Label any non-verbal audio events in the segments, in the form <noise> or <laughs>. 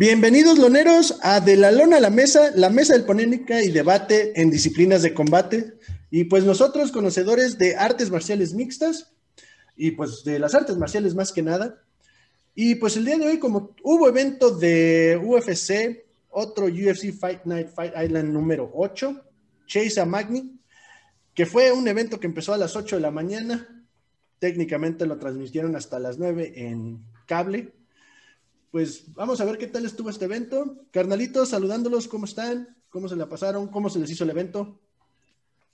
Bienvenidos, loneros, a De la Lona a la Mesa, la mesa del polémica y debate en disciplinas de combate. Y pues nosotros, conocedores de artes marciales mixtas, y pues de las artes marciales más que nada. Y pues el día de hoy, como hubo evento de UFC, otro UFC Fight Night Fight Island número 8, Chase a Magni, que fue un evento que empezó a las 8 de la mañana. Técnicamente lo transmitieron hasta las 9 en cable. Pues vamos a ver qué tal estuvo este evento. Carnalitos, saludándolos, ¿cómo están? ¿Cómo se la pasaron? ¿Cómo se les hizo el evento?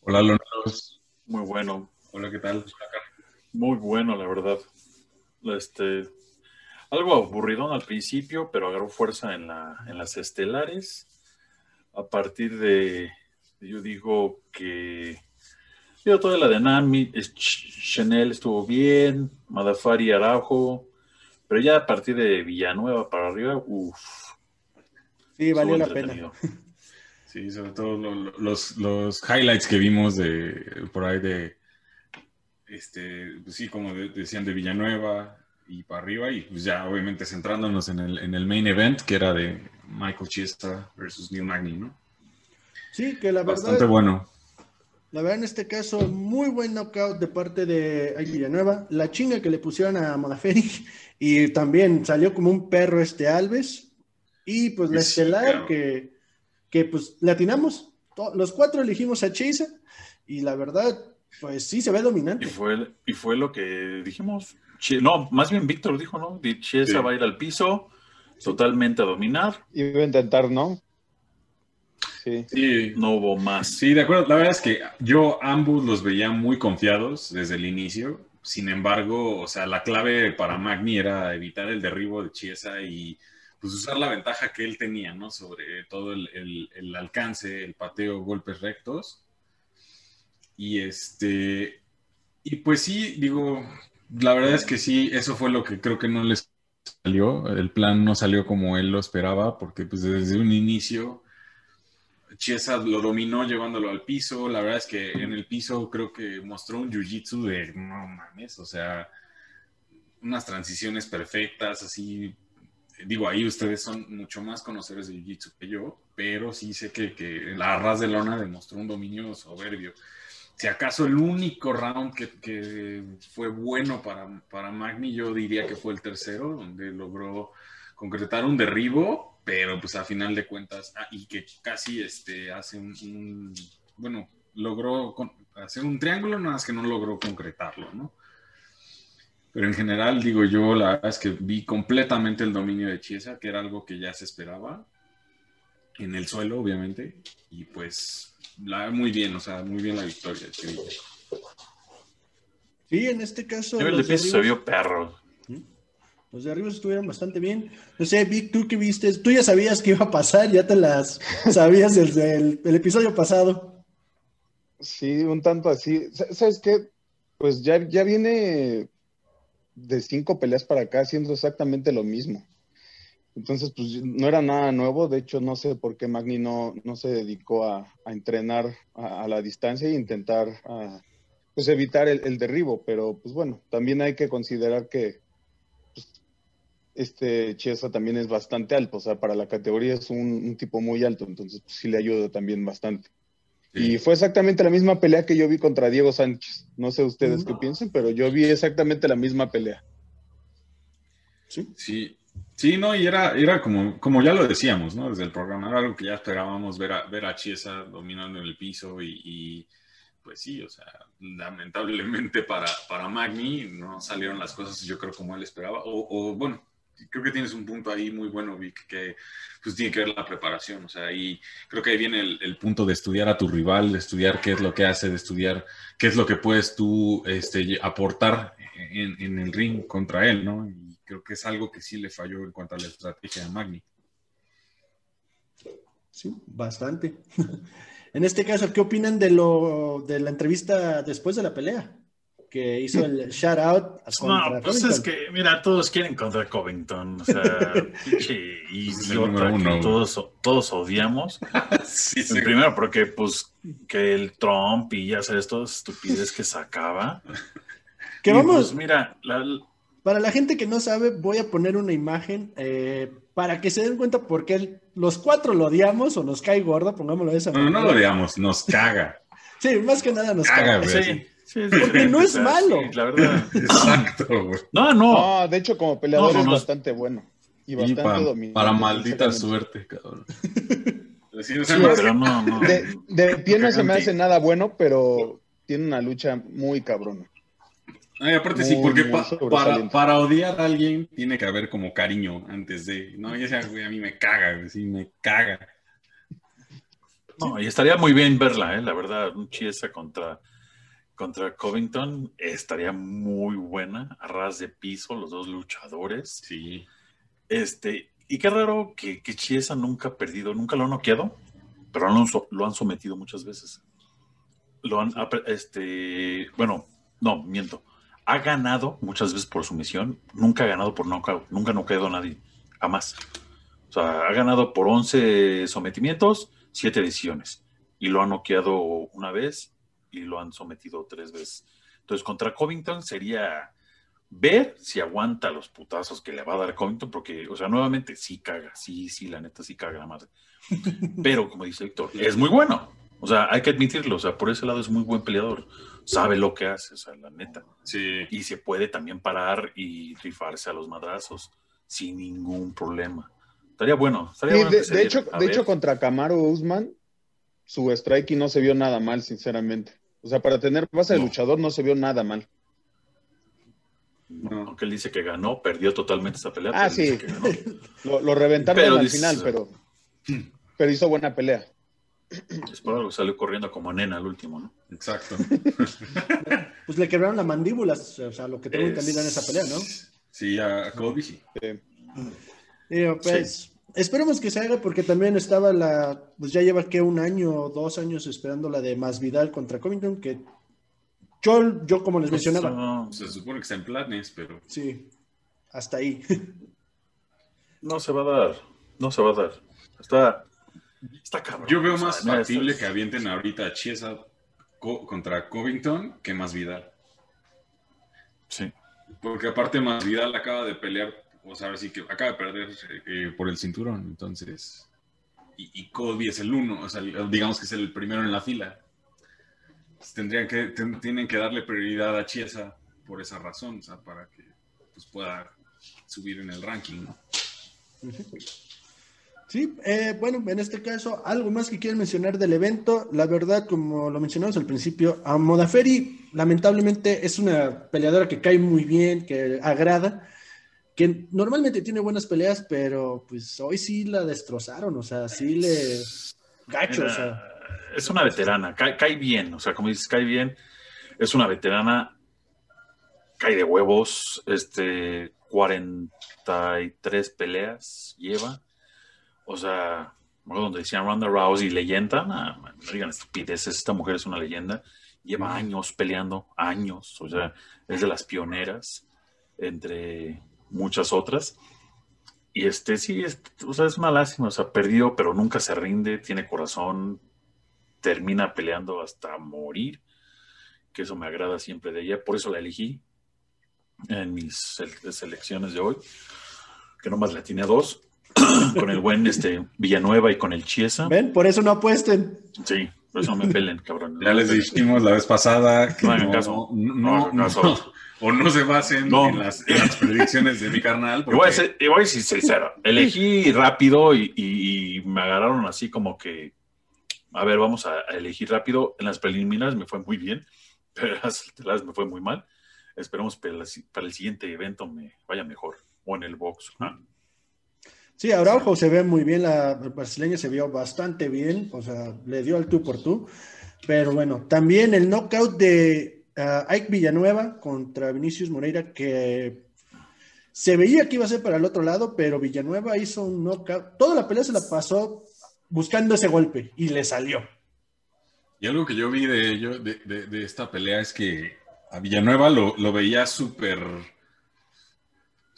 Hola, Loneros. Muy bueno. Hola, ¿qué tal? Muy bueno, la verdad. Este, algo aburridón al principio, pero agarró fuerza en, la, en las estelares. A partir de, yo digo que yo toda la de Nami, Chanel estuvo bien, Madafari Araujo, pero ya a partir de Villanueva para arriba, uff. Sí, valió la pena. <laughs> Sí, sobre todo los, los highlights que vimos de por ahí de este, pues sí, como decían, de Villanueva y para arriba, y pues ya obviamente centrándonos en el, en el main event, que era de Michael Chiesa versus Neil Magny, ¿no? Sí, que la verdad. Bastante bueno. La verdad, en este caso, muy buen knockout de parte de Villanueva. La chinga que le pusieron a Monaferi, y también salió como un perro este Alves. Y pues la estelar que, que pues le atinamos. Los cuatro elegimos a Chiesa, y la verdad, pues sí, se ve dominante. Y fue, y fue lo que dijimos. No, más bien Víctor dijo, ¿no? Chiesa va a ir al piso, totalmente a dominar. Iba a intentar, ¿no? Sí. No hubo más. Sí, de acuerdo. La verdad es que yo ambos los veía muy confiados desde el inicio. Sin embargo, o sea, la clave para Magni era evitar el derribo de Chiesa y pues usar la ventaja que él tenía, ¿no? Sobre todo el, el alcance, el pateo, golpes rectos y este, y pues sí, digo, la verdad es que sí, eso fue lo que creo que no les salió. El plan no salió como él lo esperaba, porque pues desde un inicio Chiesa lo dominó llevándolo al piso. La verdad es que en el piso creo que mostró un jiu-jitsu de no mames, o sea, unas transiciones perfectas, así. Digo, ahí ustedes son mucho más conocedores de jiu-jitsu que yo, pero sí sé que, que la ras de lona demostró un dominio soberbio si acaso el único round que, fue bueno para, para, Magni, yo diría que fue el tercero, donde logró concretar un derribo, pero pues a final de cuentas, ah, y que casi este, hace un, bueno, logró hacer un triángulo, nada más que no logró concretarlo, ¿no? Pero en general, digo yo, la verdad es que vi completamente el dominio de Chiesa, que era algo que ya se esperaba, en el suelo, obviamente, y pues muy bien, o sea, muy bien la victoria. Sí, en este caso. El de se vio perro. Los de arriba estuvieron bastante bien. No sé, Vic, tú que viste, tú ya sabías que iba a pasar, ya te las sabías desde el, episodio pasado. Sí, un tanto así. ¿Sabes qué? Pues ya, ya viene de cinco peleas para acá haciendo exactamente lo mismo. Entonces, pues no era nada nuevo. De hecho, no sé por qué Magni no, no se dedicó a, entrenar a, la distancia e intentar pues evitar el, derribo. Pero, pues bueno, también hay que considerar que este Chiesa también es bastante alto. O sea, para la categoría es un, tipo muy alto. Entonces, pues, sí le ayuda también bastante. Y fue exactamente la misma pelea que yo vi contra Diego Sánchez. No sé ustedes qué piensan, pero yo vi exactamente la misma pelea. Sí. Sí, Sí, no, y era, era como, como ya lo decíamos, ¿no? Desde el programa, era algo que ya esperábamos ver a, ver a Chiesa dominando en el piso y, pues sí, o sea, lamentablemente para, para Magni no salieron las cosas yo creo como él esperaba, o, bueno, creo que tienes un punto ahí muy bueno, Vic, que pues tiene que ver la preparación, o sea, y creo que ahí viene el, punto de estudiar a tu rival, de estudiar qué es lo que hace, de estudiar qué es lo que puedes tú este, aportar en, en el ring contra él, ¿no? creo que es algo que sí le falló en cuanto a la estrategia de Magni. Sí, bastante. <laughs> en este caso, ¿qué opinan de lo de la entrevista después de la pelea? Que hizo el shout out No, pues es que, mira, todos quieren contra Covington. O sea, <laughs> pinche idiota que todos, todos odiamos. <laughs> sí, sí. Primero, porque pues que el Trump y ya sabes, todas estupidez que sacaba. Que vamos. Pues, mira, la, Para la gente que no sabe, voy a poner una imagen eh, para que se den cuenta por qué los cuatro lo odiamos o nos cae gordo, pongámoslo de esa No, manera. no lo odiamos, nos caga. <laughs> Sí, más que nada nos Caga, cae. güey. Sí, sí, Porque no es malo. la verdad. Exacto, güey. No, no. No, de hecho, como peleador No, no, es no. bastante bueno. Y Y bastante para, dominante. para maldita suerte, cabrón. <laughs> Sí, o sea, Sí, más- pero no, no. De, de pie no se me hace nada bueno, pero tiene una lucha muy cabrona. Ay, aparte sí, Muy, porque muy pa- sobresaliente. para, para odiar a alguien tiene que haber como cariño antes de. No, ya sea, güey, a mí me caga, güey, sí, me caga. No, y estaría muy bien verla, ¿eh? La verdad, un Chiesa contra, contra Covington estaría muy buena, a ras de piso, los dos luchadores. Sí. Este, y qué raro que, que Chiesa nunca ha perdido, nunca lo han noqueado, pero lo han, so- lo han sometido muchas veces. Lo han, este, bueno, no, miento. Ha ganado muchas veces por sumisión, nunca ha ganado por knockout, nunca ha noqueado a nadie, jamás. O sea, ha ganado por 11 sometimientos, 7 decisiones. Y lo han noqueado una vez y lo han sometido tres veces. Entonces, contra Covington sería ver si aguanta los putazos que le va a dar Covington, porque, o sea, nuevamente sí caga, sí, sí, la neta sí caga la madre. <laughs> Pero, como dice Víctor, es muy bueno. O sea, hay que admitirlo, o sea, por ese lado es muy buen peleador. Sabe lo que hace, o sea, la neta. Sí. Y se puede también parar y rifarse a los madrazos sin ningún problema. Estaría bueno. Estaría Sí, bueno de, hecho, de hecho, contra Camaro Usman, su striking no se vio nada mal, sinceramente. O sea, para tener base de No. luchador no se vio nada mal. No, aunque él dice que ganó, perdió totalmente esa pelea. Ah, sí. <laughs> Lo, lo reventaron Pero al final, pero, pero hizo buena pelea. Es por algo salió corriendo como nena al último, ¿no? Exacto. <laughs> Pues le quebraron la mandíbula, o sea, lo que tengo entendido en esa pelea, ¿no? Sí, a Kobe sí. Eh, Digo, pues, esperemos que se haga porque también estaba la, pues ya lleva que un año o dos años esperando la de Masvidal contra Covington, que yo, yo como les mencionaba, No, Se supone que está en planes, pero. sí, hasta ahí. <laughs> no se va a dar. No se va a dar. Está, está cabrón. Yo veo más factible que avienten ahorita a Chiesa co- contra Covington que más Vidal. Sí. Porque aparte más Vidal acaba de pelear, sea, ahora sí que acaba de perder eh, por el cinturón, entonces. Y, y Kobe es el uno, o sea, digamos que es el primero en la fila. Pues tendrían que, ten- tienen que darle prioridad a Chiesa por esa razón, o sea, para que pues, pueda subir en el ranking, ¿no? Sí, eh, bueno, en este caso, algo más que quieren mencionar del evento. La verdad, como lo mencionamos al principio, a Modaferi lamentablemente es una peleadora que cae muy bien, que agrada, que normalmente tiene buenas peleas, pero pues hoy sí la destrozaron, o sea, sí le... Gacho, o sea. Es una veterana, cae, cae bien, o sea, como dices, cae bien, es una veterana, cae de huevos, este, 43 peleas lleva, o sea, donde decían Ronda Rousey, leyenda, nah, man, no digan estupideces, esta mujer es una leyenda, lleva años peleando, años, o sea, es de las pioneras, entre muchas otras, y este, sí, es, o sea, es una lástima, o sea, perdió, pero nunca se rinde, tiene corazón, termina peleando hasta morir, que eso me agrada siempre de ella, por eso la elegí en mis sele- selecciones de hoy, que nomás la tiene a dos, <coughs> con el buen este, Villanueva y con el Chiesa. ¿Ven? Por eso no apuesten. Sí, por eso me pelen, cabrón. Ya les dijimos la vez pasada que No no, caso. no- No hagan no- caso. o no se basen en, las, en las predicciones de mi carnal. Y voy, a ser, y voy a ser sincero, elegí rápido y, y- y me agarraron así como que, a ver, vamos a, a elegir rápido. En las preliminares me fue muy bien, <laughs> pero en las estelares me fue muy mal. Esperemos para, para el siguiente evento me vaya mejor, o en el box. Sí, Araujo se ve muy bien, la brasileña se vio bastante bien, o sea, le dio al tú por tú. Pero bueno, también el knockout de ah, Ike Villanueva contra Vinicius Moreira, que se veía que iba a ser para el otro lado, pero Villanueva hizo un knockout. Toda la pelea se la pasó buscando ese golpe y le salió. Y algo que yo vi de, de- de esta pelea, es que a Villanueva lo, lo veía súper.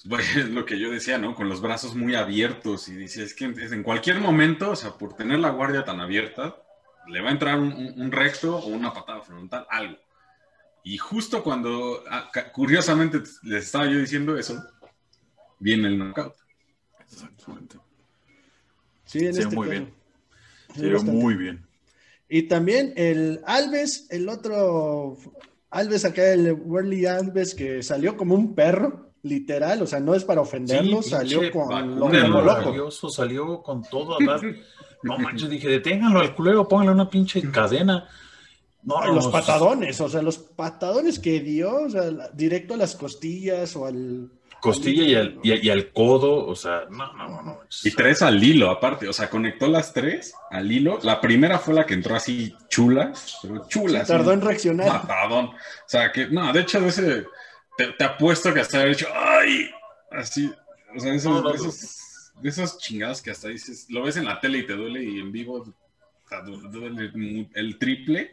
Pues, <laughs> Es lo que yo decía, ¿no? Con los brazos muy abiertos. Y dice, es que en cualquier momento, o sea, por tener la guardia tan abierta, le va a entrar un, un- un recto o una patada frontal, algo. Y justo cuando, ah, curiosamente, les estaba yo diciendo eso, viene el knockout. Exactamente. Sí, en Sí, este muy caso. bien. Bastante. muy bien. Y también el Alves, el otro Alves acá, el Worley Alves, que salió como un perro, literal, o sea, no es para ofenderlo, Sí, salió pinche con lo loco. salió con todo a dar. No manches, dije, deténganlo al culero, pónganle una pinche cadena. No, los patadones, o sea, los patadones que dio, o sea, directo a las costillas o al... Costilla y al, y, y al codo, o sea, no, no, no. no. Y tres al hilo, aparte. O sea, conectó las tres al hilo. La primera fue la que entró así chula, pero chula. así, Tardó en reaccionar. matadón. O sea, que, no, de hecho, de ese, te, te apuesto que hasta haber hecho, ¡ay! Así, o sea, esos, No, no, no. esos, de esos chingados que hasta dices, lo ves en la tele y te duele y en vivo o sea, du- duele el triple.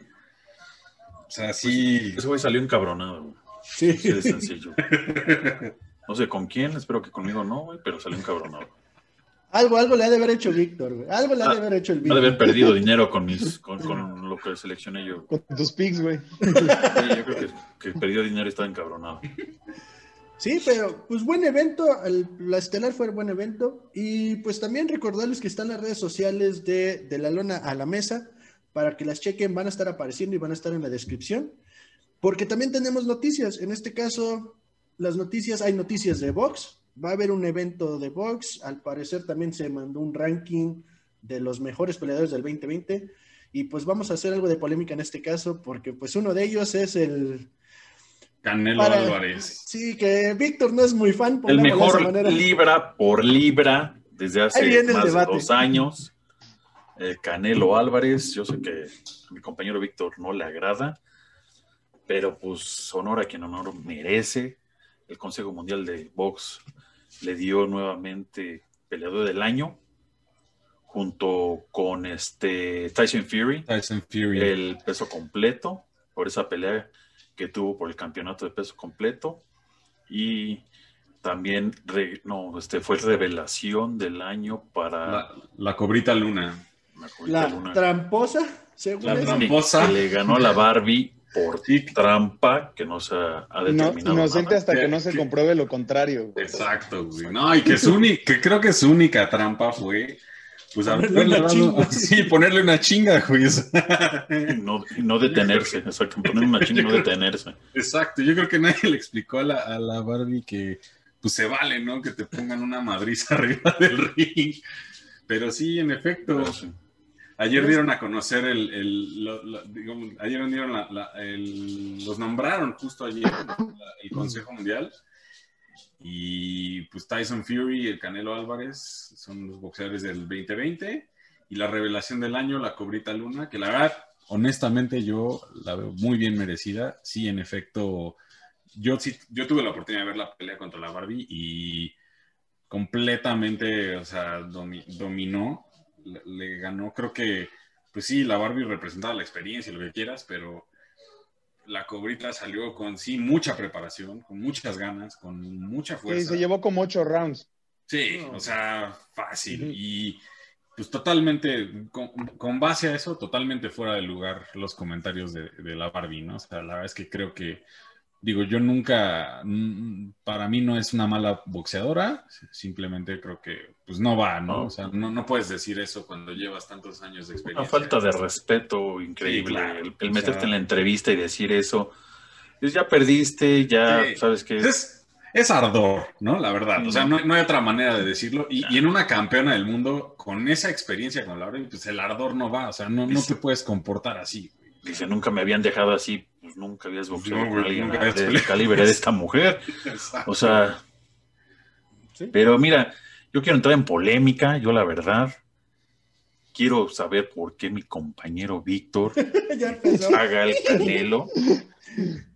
O sea, sí. Ese güey salió encabronado, güey. Sí. Así de sencillo. <laughs> No sé con quién, espero que conmigo no, güey, pero salió encabronado. Algo, algo le ha de haber hecho Víctor, güey. Algo le ha de Ah, haber hecho el Ha de haber Víctor. perdido <laughs> dinero con mis, con, con lo que seleccioné yo. Con tus pics, güey. Sí, yo creo que, que perdió dinero y estaba encabronado. Sí, pero pues buen evento, el- la estelar fue buen evento y pues también recordarles que están las redes sociales de, de la lona a la mesa para que las chequen, van a estar apareciendo y van a estar en la descripción, porque también tenemos noticias, en este caso las noticias, hay noticias de box, va a haber un evento de box, al parecer también se mandó un ranking de los mejores peleadores del 2020 y pues vamos a hacer algo de polémica en este caso, porque pues uno de ellos es el... Canelo Para- Álvarez. Sí, que Víctor no es muy fan. El de mejor libra por libra desde hace el más de dos años. Eh, Canelo Álvarez, yo sé que a mi compañero Víctor no le agrada, pero pues honor a quien honor merece. El Consejo Mundial de Box le dio nuevamente peleador del año junto con este Tyson Fury Tyson Fury. el peso completo por esa pelea que tuvo por el campeonato de peso completo y también re- no este fue revelación del año para La, la cobrita luna. la Jovita La Luna, tramposa, según La tramposa. que le ganó la Barbie por Sí. trampa que no se ha, ha No- determinado inocente nada. hasta Que- que no se que- compruebe lo contrario. güey. Exacto, güey. No, y que su única, que creo que su única trampa fue pues Ponerle una chinga. <laughs> sí, ponerle una chinga, güey. no, no detenerse exacto poner una chinga y no detenerse Exacto, yo creo que nadie le explicó a la, a la Barbie que pues se vale, ¿no? Que te pongan una madriza <laughs> arriba del ring. Pero sí, en efecto, Pero sí. Ayer dieron a conocer el, el- lo- lo- digamos, ayer dieron la- la- el- los nombraron justo ayer el Consejo Mundial. Y pues Tyson Fury y el Canelo Álvarez son los boxeadores del 2020. Y la revelación del año, la Cobrita Luna, que la verdad, honestamente, yo la veo muy bien merecida. Sí, en efecto, yo sí, yo tuve la oportunidad de ver la pelea contra la Barbie y completamente, o sea, domi- dominó, le, le ganó, creo que, pues sí, la Barbie representaba la experiencia, lo que quieras, pero la cobrita salió con, sí, mucha preparación, con muchas ganas, con mucha Sí, fuerza. se llevó como ocho rounds. Sí, o sea, fácil. Y pues totalmente, con, con base a eso, totalmente fuera de lugar los comentarios de, de la Barbie, ¿no? O sea, la verdad es que creo que, digo, yo nunca, mm, para mí no es una mala boxeadora, simplemente creo que, pues no va, ¿no? No. O sea, no, no puedes decir eso cuando llevas tantos años de una experiencia. falta de respeto increíble Sí, claro. el, meterte sea- en la entrevista y decir eso pues ya perdiste ya Sí. sabes que Es, es ardor, ¿no? La verdad. O sea, no, no hay otra manera de decirlo. Y, y en una campeona del mundo, con esa experiencia con la pues el ardor no va. O sea, no, no te puedes comportar así. Dice, nunca me habían dejado así, pues nunca habías boxeado No, con alguien habías del calibre de esta mujer. <laughs> Exacto. O sea, Sí. pero mira, yo quiero entrar en polémica, yo la verdad quiero saber por qué mi compañero Víctor <laughs> haga el canelo.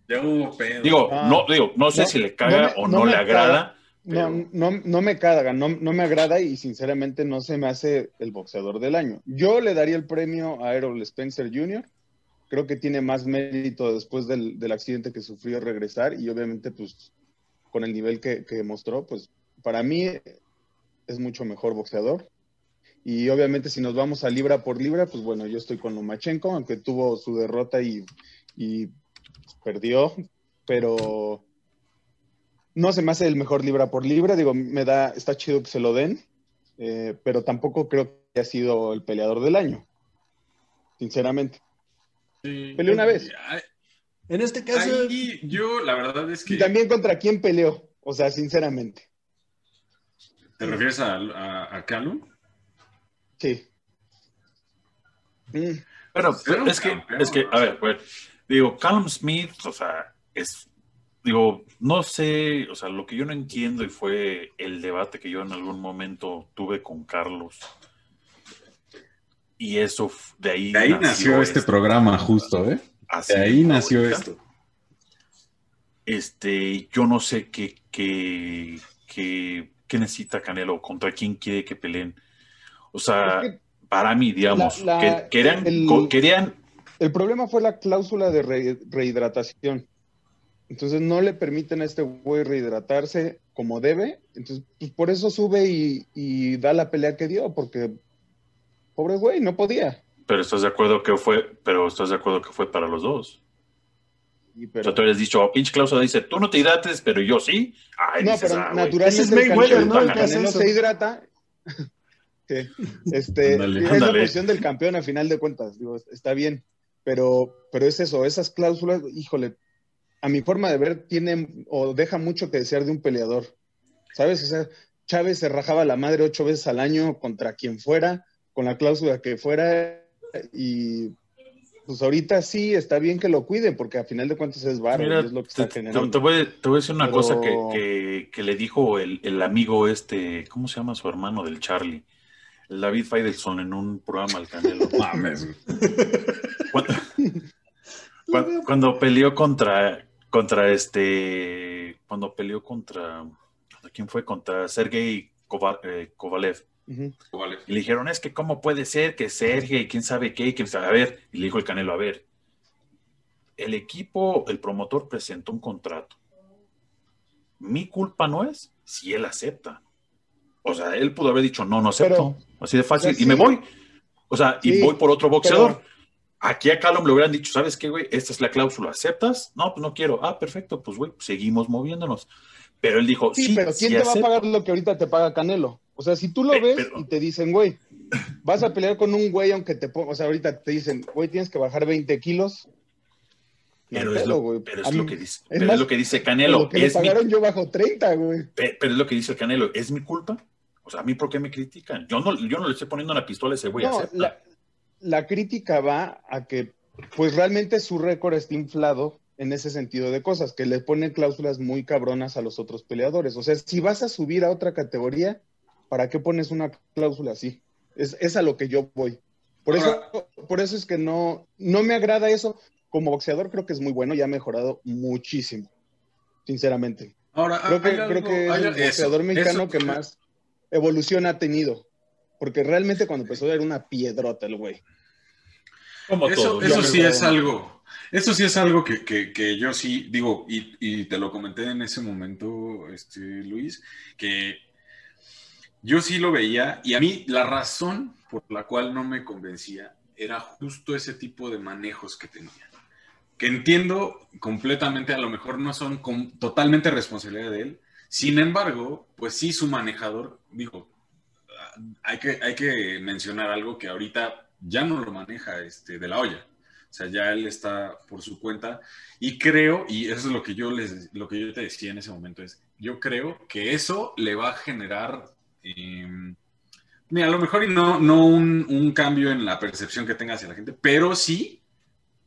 ya hubo pedo. Digo, Ah, no, digo, no sé no, si le caga no me- o no le agrada. No, no, no me caga, no, no me agrada y sinceramente no se me hace el boxeador del año. Yo le daría el premio a Errol Spencer Jr. Creo que tiene más mérito después del, del accidente que sufrió regresar y obviamente pues con el nivel que, que mostró, pues para mí es mucho mejor boxeador. Y obviamente si nos vamos a libra por libra, pues bueno, yo estoy con Lomachenko, aunque tuvo su derrota y, y perdió, pero no se me hace el mejor libra por libra. Digo, me da, está chido que se lo den, eh, pero tampoco creo que haya sido el peleador del año, sinceramente. Peleó una vez. En este caso. yo, la verdad es que. Y también contra quién peleó, o sea, sinceramente. ¿Te refieres a, a, a Calum? Sí. Mm. Pero, es, que, es que, a ver, pues, digo, Callum Smith, o sea, es, digo, no sé, o sea, lo que yo no entiendo y fue el debate que yo en algún momento tuve con Carlos. Y eso, de ahí, de ahí nació, este programa, justo, ¿eh? de ahí nació esto. Este, yo no sé qué, qué, qué, qué necesita Canelo, contra quién quiere que peleen. O sea, para mí, digamos, que, querían, el, querían... El problema fue la cláusula de rehidratación. Entonces no le permiten a este güey rehidratarse como debe. Entonces, pues por eso sube y, da la pelea que dio, porque pobre güey, no podía. Pero estás de acuerdo que fue, pero estás de acuerdo que fue para los dos. pero... O sea, tú habías dicho, oh, pinche cláusula dice, tú no te hidrates, pero yo sí. no, pero ah, naturalmente es Mayweather, ¿no? no se hidrata. <laughs> Este, es la posición del campeón a final de cuentas, digo, está bien, pero, pero es eso, esas cláusulas, híjole, a mi forma de ver, tiene o deja mucho que desear de un peleador, ¿sabes? O sea, Chávez se rajaba la madre ocho veces al año contra quien fuera, con la cláusula que fuera, y pues ahorita sí está bien que lo cuide, porque a final de cuentas es barro, es lo que está te, generando. Te, voy, a decir una cosa que, que, le dijo el, el, amigo este, ¿cómo se llama su hermano del Charlie? David Feidelson en un programa al Canelo. <laughs> Mames. Cuando, cuando, peleó contra, contra este, cuando peleó contra, ¿quién fue? Contra Sergei eh, Kovalev. Y le dijeron, es que cómo puede ser que Sergei, quién sabe qué, quién sabe, a ver, y le dijo el Canelo, a ver, el equipo, el promotor presentó un contrato. Mi culpa no es si él acepta. O sea, él pudo haber dicho, no, no acepto. así de fácil. Y me voy. O sea, y voy por otro boxeador. Aquí a Callum le hubieran dicho, ¿sabes qué, güey? Esta es la cláusula. ¿Aceptas? No, pues no quiero. Ah, perfecto. Pues, güey, seguimos moviéndonos. Pero él dijo, sí, pero ¿quién te va a pagar lo que ahorita te paga Canelo? O sea, si tú lo ves y te dicen, güey, vas a pelear con un güey aunque te ponga, o sea, ahorita te dicen, güey, tienes que bajar 20 kilos. Pero, es, lo, pero es lo, que dice, pero es lo que dice Canelo. Lo que es pagaron yo bajo 30, güey. Pero es lo que dice el Canelo. ¿Es mi culpa? O sea, ¿a mí por qué me critican? Yo no, yo no le estoy poniendo una pistola a ese güey. No, la, la, crítica va a que, pues realmente su récord está inflado en ese sentido de cosas, que le ponen cláusulas muy cabronas a los otros peleadores. O sea, si vas a subir a otra categoría, ¿para qué pones una cláusula así? Es, es a lo que yo voy. Por eso, por eso es que no, no me agrada eso. Como boxeador creo que es muy bueno y ha mejorado muchísimo, sinceramente. Ahora, creo que, creo que es el boxeador mexicano que más evolución ha tenido. Porque realmente cuando empezó era una piedrota el güey. eso, eso sí es algo, eso sí es algo que, yo sí digo, y, te lo comenté en ese momento, este, Luis, que yo sí lo veía y a mí la razón por la cual no me convencía era justo ese tipo de manejos que tenía. Que entiendo completamente, a lo mejor no son totalmente responsabilidad de él, sin embargo, pues sí, su manejador, digo, hay que, hay que mencionar algo que ahorita ya no lo maneja este, de la olla. O sea, ya él está por su cuenta y creo, y eso es lo que yo les, lo que yo te decía en ese momento, es, yo creo que eso le va a generar, em, a lo mejor y no, no un, un, cambio en la percepción que tenga hacia la gente, pero sí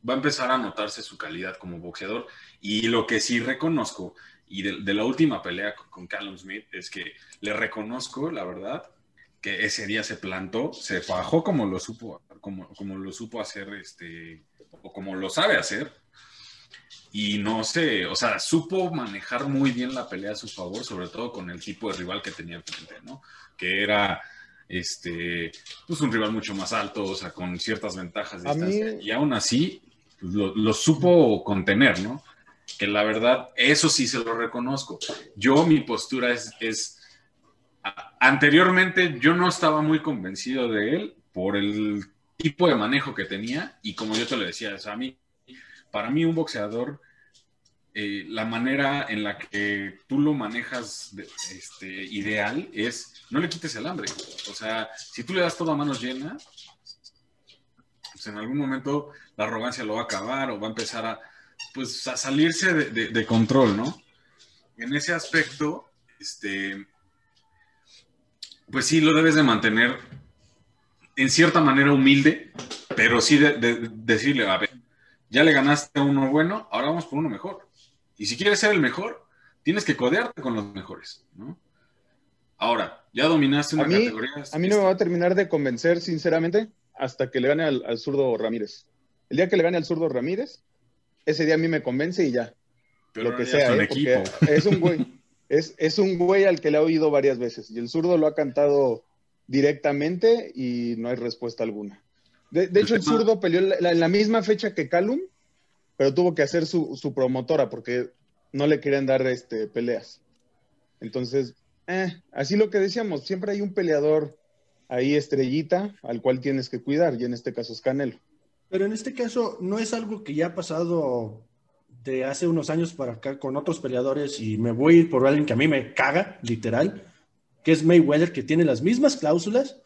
va a empezar a notarse su calidad como boxeador. Y lo que sí reconozco y de, la última pelea con, Callum Smith es que le reconozco, la verdad, que ese día se plantó, se fajó como lo supo, como, como lo supo hacer, este, o como lo sabe hacer. Y no sé, o sea, supo manejar muy bien la pelea a su favor, sobre todo con el tipo de rival que tenía frente, ¿no? Que era este, pues un rival mucho más alto, o sea, con ciertas ventajas de. Y aún así, lo, lo, supo contener, ¿no? que la verdad, eso sí se lo reconozco. Yo, mi postura es, es anteriormente yo no estaba muy convencido de él por el tipo de manejo que tenía y como yo te lo decía, a mí, para mí un boxeador eh, la manera en la que tú lo manejas este, ideal es no le quites el hambre. O sea, si tú le das todo a manos llenas, pues en algún momento la arrogancia lo va a acabar o va a empezar a, pues, a salirse de, control, ¿no? En ese aspecto, este, pues sí lo debes de mantener en cierta manera humilde, pero sí de, decirle, a ver, ya le ganaste a uno bueno, ahora vamos por uno mejor. Y si quieres ser el mejor, tienes que codearte con los mejores, ¿no? Ahora, ya dominaste una categoría. A mí no me va a terminar de convencer, sinceramente, hasta que le gane al, zurdo Ramírez. El día que le gane al zurdo Ramírez, ese día a mí me convence y ya. Pero lo que sea, ¿eh? es un güey. <laughs> Es, es un güey al que le ha oído varias veces. Y el zurdo lo ha cantado directamente y no hay respuesta alguna. De, hecho, el zurdo peleó en la, misma fecha que Calum, pero tuvo que hacer su, promotora porque no le querían dar este, peleas. Entonces, eh, así lo que decíamos, siempre hay un peleador ahí estrellita al cual tienes que cuidar, y en este caso es Canelo. Pero en este caso no es algo que ya ha pasado de hace unos años para acá con otros peleadores y me voy a ir por alguien que a mí me caga, literal, que es Mayweather, que tiene las mismas cláusulas,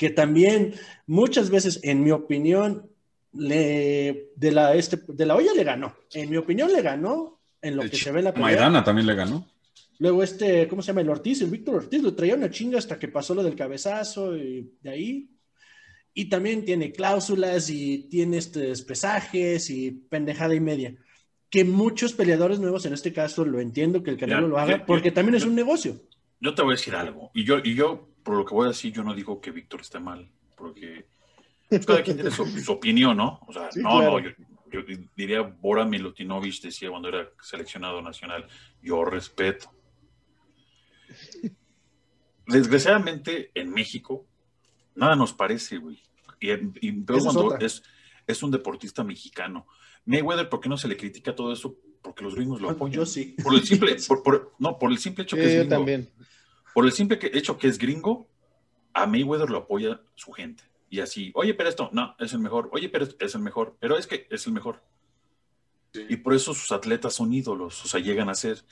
que también muchas veces, en mi opinión, le, de, la, este, de la olla le ganó. En mi opinión le ganó en lo que se ve la pelea. Maidana también le ganó. Luego este, ¿cómo se llama? El Ortiz, el Víctor Ortiz, lo traía una chinga hasta que pasó lo del cabezazo y de ahí. Y también tiene cláusulas y tiene estos pesajes y pendejada y media. Que muchos peleadores nuevos, en este caso, lo entiendo que el Canelo lo haga, porque también es un negocio yo te voy a decir algo. Y yo, y yo, por lo que voy a decir, yo no digo que Víctor esté mal, porque pues, cada quien tiene su, <laughs> opinión, ¿no? O sea, no, no, yo, diría Bora Milutinovich decía cuando era seleccionado nacional, yo respeto. <laughs> Desgraciadamente, en México, nada nos parece, güey. Y, y cuando es, es un deportista mexicano. Mayweather, ¿por qué no se le critica todo eso? Porque los gringos lo apoyan. Yo sí. Por el simple, <laughs> no, por el simple hecho que es gringo. también. Por el simple hecho que es gringo, a Mayweather lo apoya su gente. Y así, oye, pero esto, no, es el mejor. Oye, pero es el mejor. Pero es que es el mejor. Y por eso sus atletas son ídolos, o sea, llegan a ser.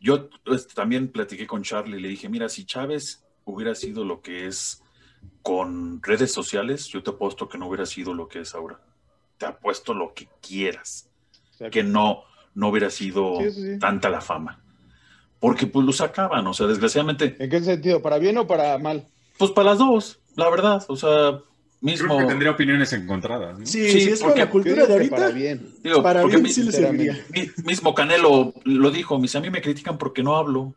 Yo pues, también platiqué con Charlie y le dije, mira, si Chávez hubiera sido lo que es con redes sociales, yo te apuesto que no hubiera sido lo que es ahora. Te apuesto lo que quieras. Que no, no hubiera sido tanta la fama. Porque pues lo sacaban, o sea, desgraciadamente. ¿En qué sentido? ¿Para bien o para mal? Pues para las dos, la verdad. O sea, mismo. Creo que tendría opiniones encontradas. Sí, sí, es porque la cultura de ahorita. Para bien. para bien sí le serviría. mismo Canelo lo dijo, mis a mí me critican porque no hablo.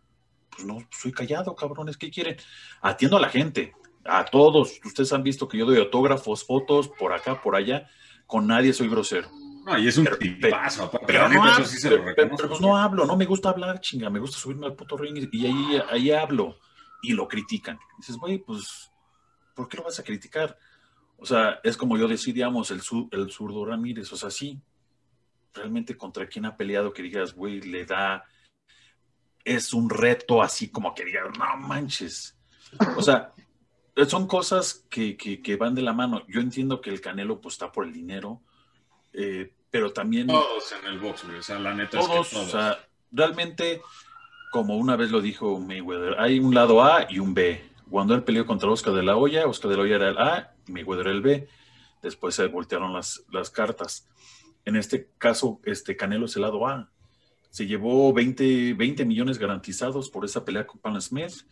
Pues no, soy callado, cabrones, ¿qué quieren? Atiendo a la gente, a todos. Ustedes han visto que yo doy autógrafos, fotos, por acá, por allá. Con nadie soy grosero. No, y es un tipazo, pero, no, hablo, pero, pues no hablo, no me gusta hablar, chinga, me gusta subirme al puto ring y ahí, ahí hablo y lo critican. dices, güey, pues, ¿por qué lo vas a criticar? O sea, es como yo decidíamos el, el zurdo Ramírez, o sea, sí, realmente contra quién ha peleado que digas, güey, le da, es un reto así como que digas, no manches. O sea, son cosas que, que, que, van de la mano. Yo entiendo que el Canelo pues está por el dinero, eh, pero también... Todos en el box, o sea, la neta todos, es que O sea, realmente, como una vez lo dijo Mayweather, hay un lado A y un B. Cuando él peleó contra Oscar de la Hoya, Oscar de la Hoya era el A y Mayweather era el B. Después se voltearon las, las cartas. En este caso, este Canelo es el lado A. Se llevó 20, 20 millones garantizados por esa pelea con Callum Smith.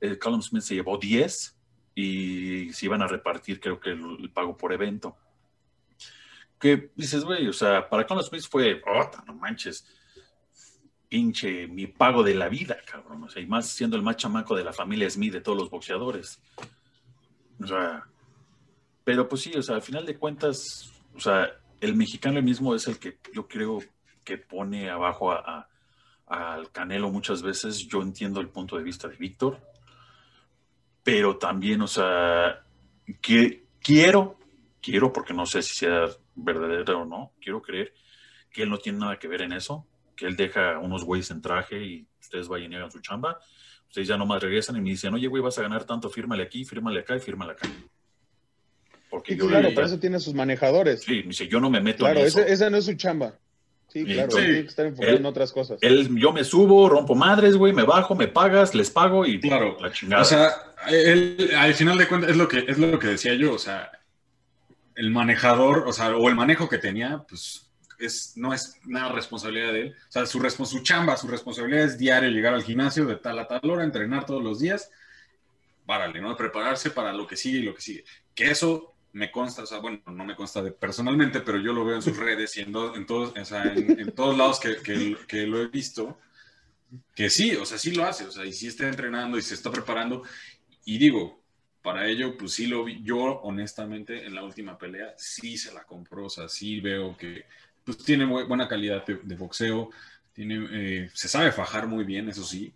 Eh, Callum Smith se llevó 10 y se iban a repartir, creo que el pago por evento que dices, güey, o sea, para Conor Smith fue, oh, no manches, pinche mi pago de la vida, cabrón. O sea, y más siendo el más chamaco de la familia Smith de todos los boxeadores. O sea, pero pues sí, o sea, al final de cuentas, o sea, el mexicano mismo es el que yo creo que pone abajo a, al Canelo muchas veces. Yo entiendo el punto de vista de Víctor, pero también, o sea, que quiero, quiero, porque no sé si sea verdadera o no, quiero creer que él no tiene nada que ver en eso, que él deja unos güeyes en traje y ustedes vayan y hagan su chamba. Ustedes ya nomás regresan y me dicen, oye, güey, vas a ganar tanto, fírmale aquí, fírmale acá y fírmale acá. Porque claro, por eso tiene sus manejadores. Sí, dice, yo no me meto en eso. Claro, esa no es su chamba. Sí, claro, Sí. tiene que estar enfocado Él- en otras cosas. Él, yo me subo, rompo madres, güey, me bajo, me pagas, les pago y Claro. la chingada. O sea, él, al final de cuentas, es lo, que, es lo que decía yo, o sea, el manejador, o sea, o el manejo que tenía, pues es, no es nada responsabilidad de él. O sea, su, su chamba, su responsabilidad es diario llegar al gimnasio de tal a tal hora, entrenar todos los días, párale, ¿no? Prepararse para lo que sigue y lo que sigue. Que eso me consta, o sea, bueno, no me consta de, personalmente, pero yo lo veo en sus <laughs> redes y en, do- en todos, o sea, en, en todos lados que, que- que lo he visto, que sí, o sea, sí lo hace, o sea, y sí está entrenando y se está preparando. Y digo, para ello, pues sí lo vi, yo honestamente en la última pelea sí se la compró, o sea, sí veo que pues tiene bu- buena calidad de, de boxeo, tiene, eh, se sabe fajar muy bien, eso sí.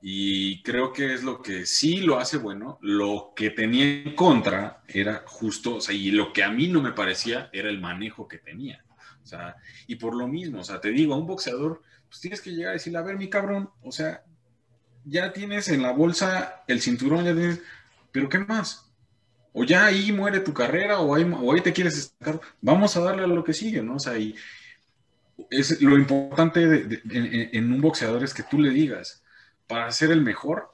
Y creo que es lo que sí lo hace bueno. Lo que tenía en contra era justo, o sea, y lo que a mí no me parecía era el manejo que tenía. O sea, y por lo mismo, o sea, te digo, a un boxeador, pues tienes que llegar a decirle, a ver, mi cabrón, o sea, ya tienes en la bolsa el cinturón, ya tienes, pero ¿qué más? O ya ahí muere tu carrera, o ahí, o ahí te quieres destacar. Vamos a darle a lo que sigue, ¿no? O sea, y es lo importante en, en un boxeador es que tú le digas, para ser el mejor,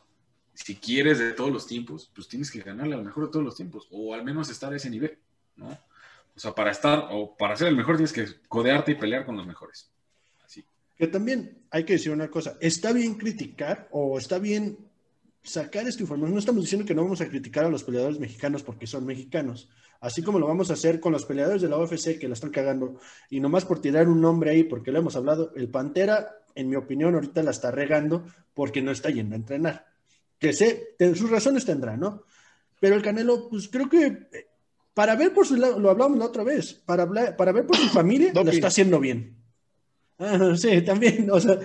si quieres de todos los tiempos, pues tienes que ganarle al mejor de todos los tiempos, o al menos estar a ese nivel, ¿no? O sea, para estar, o para ser el mejor tienes que codearte y pelear con los mejores. Así. Que también hay que decir una cosa, está bien criticar o está bien sacar esta información. No estamos diciendo que no vamos a criticar a los peleadores mexicanos porque son mexicanos, así como lo vamos a hacer con los peleadores de la UFC que la están cagando. Y nomás por tirar un nombre ahí, porque lo hemos hablado, el Pantera, en mi opinión, ahorita la está regando porque no está yendo a entrenar. Que sé, sus razones tendrá, ¿no? Pero el Canelo, pues creo que eh, para ver por su lado, lo hablamos la otra vez, para, hablar, para ver por su familia, lo está haciendo bien. Ah, <laughs> sí, también, o sea,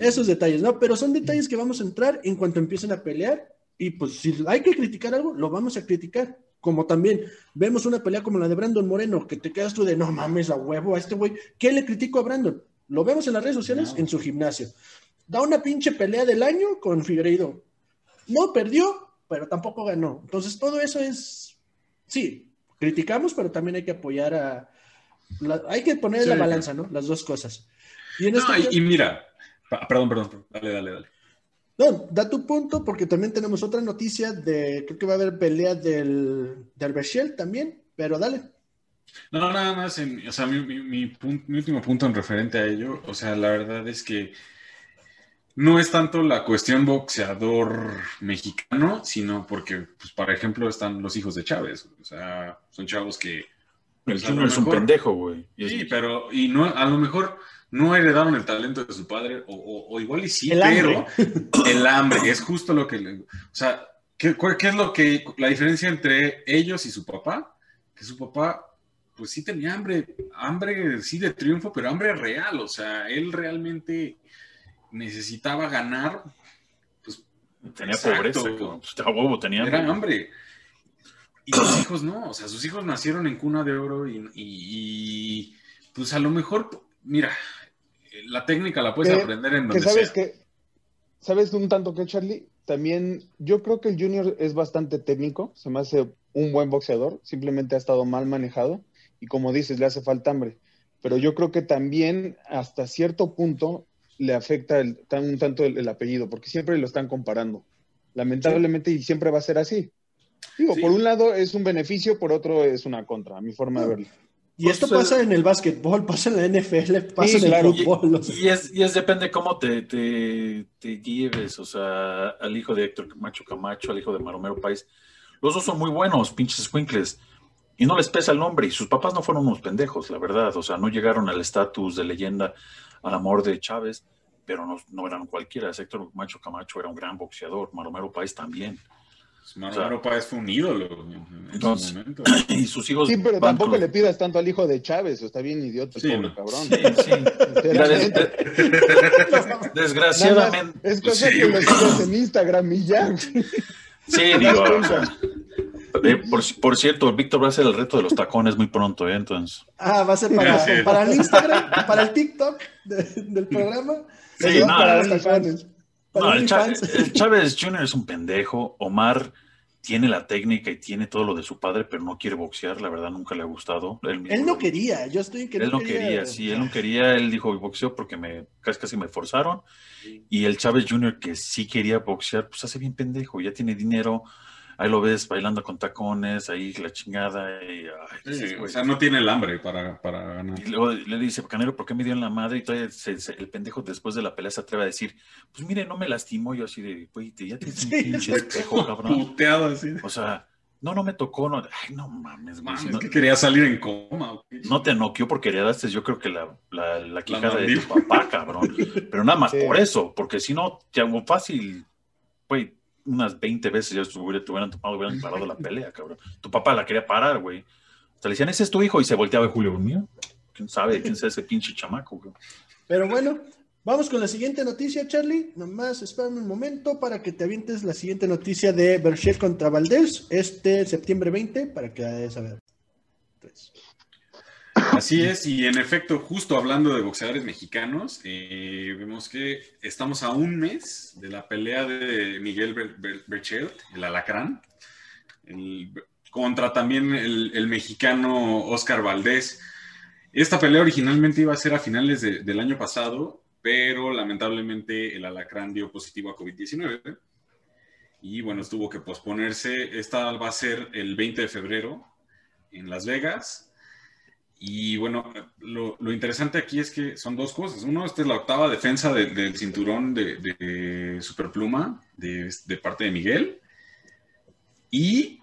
esos detalles, ¿no? Pero son detalles que vamos a entrar en cuanto empiecen a pelear y pues si hay que criticar algo, lo vamos a criticar. Como también vemos una pelea como la de Brandon Moreno, que te quedas tú de, no mames, a huevo a este güey. ¿Qué le critico a Brandon? Lo vemos en las redes sociales, No. en su gimnasio. Da una pinche pelea del año con Figueiredo. No perdió, pero tampoco ganó. Entonces todo eso es, sí, criticamos, pero también hay que apoyar a... la- hay que poner en la balanza, ¿no? Las dos cosas. Y en No, este y, mira, perdón, perdón, perdón, dale, dale, dale. no, da tu punto porque también tenemos otra noticia de, creo que va a haber pelea del, del Berchel también, pero dale. No, nada más, en- o sea, mi, mi- mi pun- mi último punto en referente a ello, o sea, la verdad es que no es tanto la cuestión boxeador mexicano, sino porque, pues, por ejemplo, están los hijos de Chávez, o sea, son chavos que... el pues, Junior lo es un pendejo, güey. Sí, pero, y no, a lo mejor no heredaron el talento de su padre, o, o- o igual y sí, El pero hambre. el hambre es justo lo que le, o sea, ¿qué, cuál- qué es lo que, la diferencia entre ellos y su papá? Que su papá, pues sí tenía hambre, hambre sí de triunfo, pero hambre real, o sea, él realmente necesitaba ganar, pues tenía Exacto. pobreza. Pues, a huevo tenía era hambre. hambre. Y sus <coughs> hijos no, o sea, sus hijos nacieron en cuna de oro y, y- y, pues a lo mejor, mira, la técnica la puedes Que- aprender en Que donde sabes sea. que, ¿sabes un tanto que Charlie? También yo creo que el Junior es bastante técnico, se me hace un buen boxeador, simplemente ha estado mal manejado y como dices, le hace falta hambre. Pero yo creo que también hasta cierto punto le afecta el, tan- un tanto el, el apellido, porque siempre lo están comparando. Lamentablemente y siempre va a ser así. Digo, Sí. por un lado es un beneficio, por otro es una contra, a mi forma de verlo. Y esto Pues, pasa en el básquetbol, <laughs> pasa en la NFL, pasa Sí, en el claro. fútbol. o sea. Y es, y es depende cómo te, te, te lleves, o sea, al hijo de Héctor Camacho Camacho, al hijo de Maromero País. Los dos son muy buenos, pinches squinkles. Y no les pesa el nombre. Y sus papás no fueron unos pendejos, la verdad. O sea, no llegaron al estatus de leyenda, al amor de Chávez, pero no, no eran cualquiera. Héctor Camacho Camacho era un gran boxeador, Maromero País también. Maromero Páez fue un ídolo en, en Entonces- su momento. <clears throat> Y sus hijos. Sí, pero tampoco con- le pidas tanto al hijo de Chávez, está bien idiota el Sí, pobre no. cabrón. Sí. <laughs> Desgraciadamente. Nada es cosa Sí, que lo sigas en Instagram y ya. Sí, digo, sea, eh, por, por cierto, Víctor va a hacer el reto de los tacones muy pronto, ¿eh? Entonces. Ah, va a ser para, para el Instagram, para el TikTok de- del programa. Sí, no, para los tacones. No, el, Chávez Jr. es un pendejo. Omar tiene la técnica y tiene todo lo de su padre, pero no quiere boxear, la verdad nunca le ha gustado. Él, él no quería, yo estoy que Él no quería, sí, él no quería, él dijo boxeo porque me casi, casi me forzaron. Y el Chávez Jr. que sí quería boxear, pues hace bien pendejo, ya tiene dinero, ahí lo ves bailando con tacones, ahí la chingada. Y, o sea, no tiene el hambre para, para, ganar. Y luego le dice, Canelo, ¿por qué me dio en la madre? Y todavía el pendejo después de la pelea se atreve a decir, pues mire, no me lastimó. Yo así de, güey, ya tienes <laughs> un pinche espejo, <laughs> cabrón. Puteado así. O sea, no, no me tocó. No, ay, no mames, güey. es que quería salir en coma. No te noqueó porque heredaste, yo creo que la, la, la quijada de tu papá, cabrón. <laughs> Pero nada más por eso, porque si no, te hago fácil, güey unas 20 veces ya te hubieran tomado, hubieran parado la pelea, cabrón. Tu papá la quería parar, güey. O sea, le decían, ese es tu hijo, y se volteaba de Julio, mío. ¿Quién sabe quién sea ese pinche chamaco, güey? Pero bueno, vamos con la siguiente noticia, Charlie. Nomás espérame un momento para que te avientes la siguiente noticia de Berchel contra Valdés, este septiembre 20, para que vayas a ver. Así es, y en efecto, justo hablando de boxeadores mexicanos, eh, vemos que estamos a un mes de la pelea de Miguel Berchelt, el alacrán, contra también el, mexicano Oscar Valdés. Esta pelea originalmente iba a ser a finales del año pasado, pero lamentablemente el alacrán dio positivo a COVID-19 y bueno, tuvo que posponerse. Esta va a ser el 20 de febrero en Las Vegas y bueno, lo, interesante aquí es que son dos cosas. Uno, esta es la octava defensa del cinturón de, Superpluma de, de, parte de Miguel. Y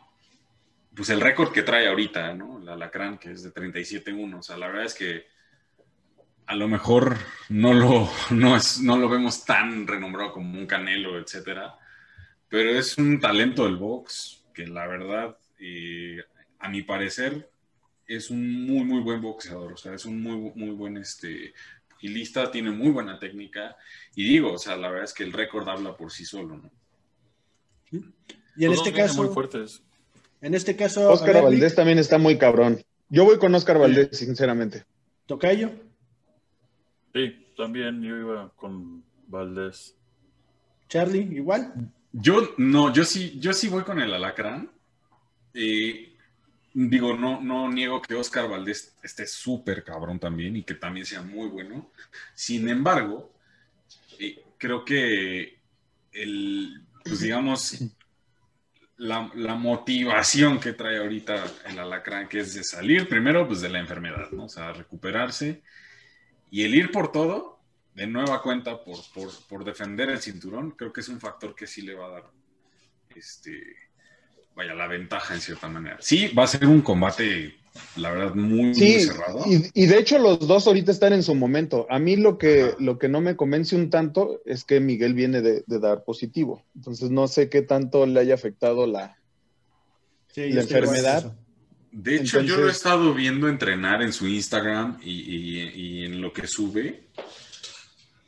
pues el récord que trae ahorita, ¿no? La Alacrán, que es de 37-1. O sea, la verdad es que a lo mejor no lo, no es, no lo vemos tan renombrado como un Canelo, etcétera. Pero es un talento del box que la verdad, eh, a mi parecer, es un muy, muy buen boxeador, o sea, es un muy, muy buen este, lista tiene muy buena técnica, y digo, o sea, la verdad es que el récord habla por sí solo, ¿no? Y en este caso... Muy fuertes. En este caso... Oscar Valdés también está muy cabrón. Yo voy con Oscar Valdés, sinceramente. ¿Tocayo? Sí, también yo iba con Valdés. Charlie, igual. Yo no, yo sí, yo sí voy con el alacrán. Eh, digo, no, no niego que Oscar Valdés esté súper cabrón también y que también sea muy bueno. Sin embargo, eh, creo que el, pues digamos, la, motivación que trae ahorita el alacrán, que es de salir primero pues de la enfermedad, ¿no? O sea, recuperarse y el ir por todo, de nueva cuenta, por, por, por defender el cinturón, creo que es un factor que sí le va a dar este vaya, la ventaja en cierta manera. Sí, va a ser un combate, la verdad, muy, cerrado. Y, de hecho los dos ahorita están en su momento. A mí lo que, lo que no me convence un tanto es que Miguel viene de, dar positivo. Entonces no sé qué tanto le haya afectado la, la enfermedad. De hecho, yo lo he estado viendo entrenar en su Instagram y, y, en lo que sube.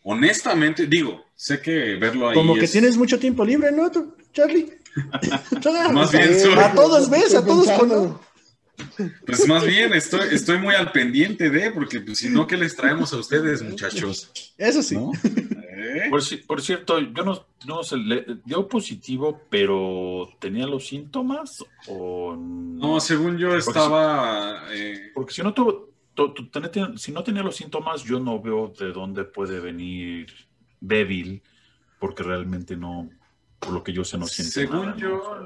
Honestamente, digo, sé que verlo ahí. Como que tienes mucho tiempo libre, ¿no, Charlie? <laughs> más bien A todos ves, a todos con... Pues más bien estoy, estoy muy al pendiente de, porque pues, si no, ¿qué les traemos a ustedes, muchachos? Eso sí. <laughs> ¿Eh? Por, cierto, yo no, no sé, le dio positivo, pero ¿tenía los síntomas o no? según yo estaba... Eh, porque si no tuvo, si no tenía los síntomas, yo no veo de dónde puede venir débil, porque realmente no, por lo que yo sé, no siente Según yo,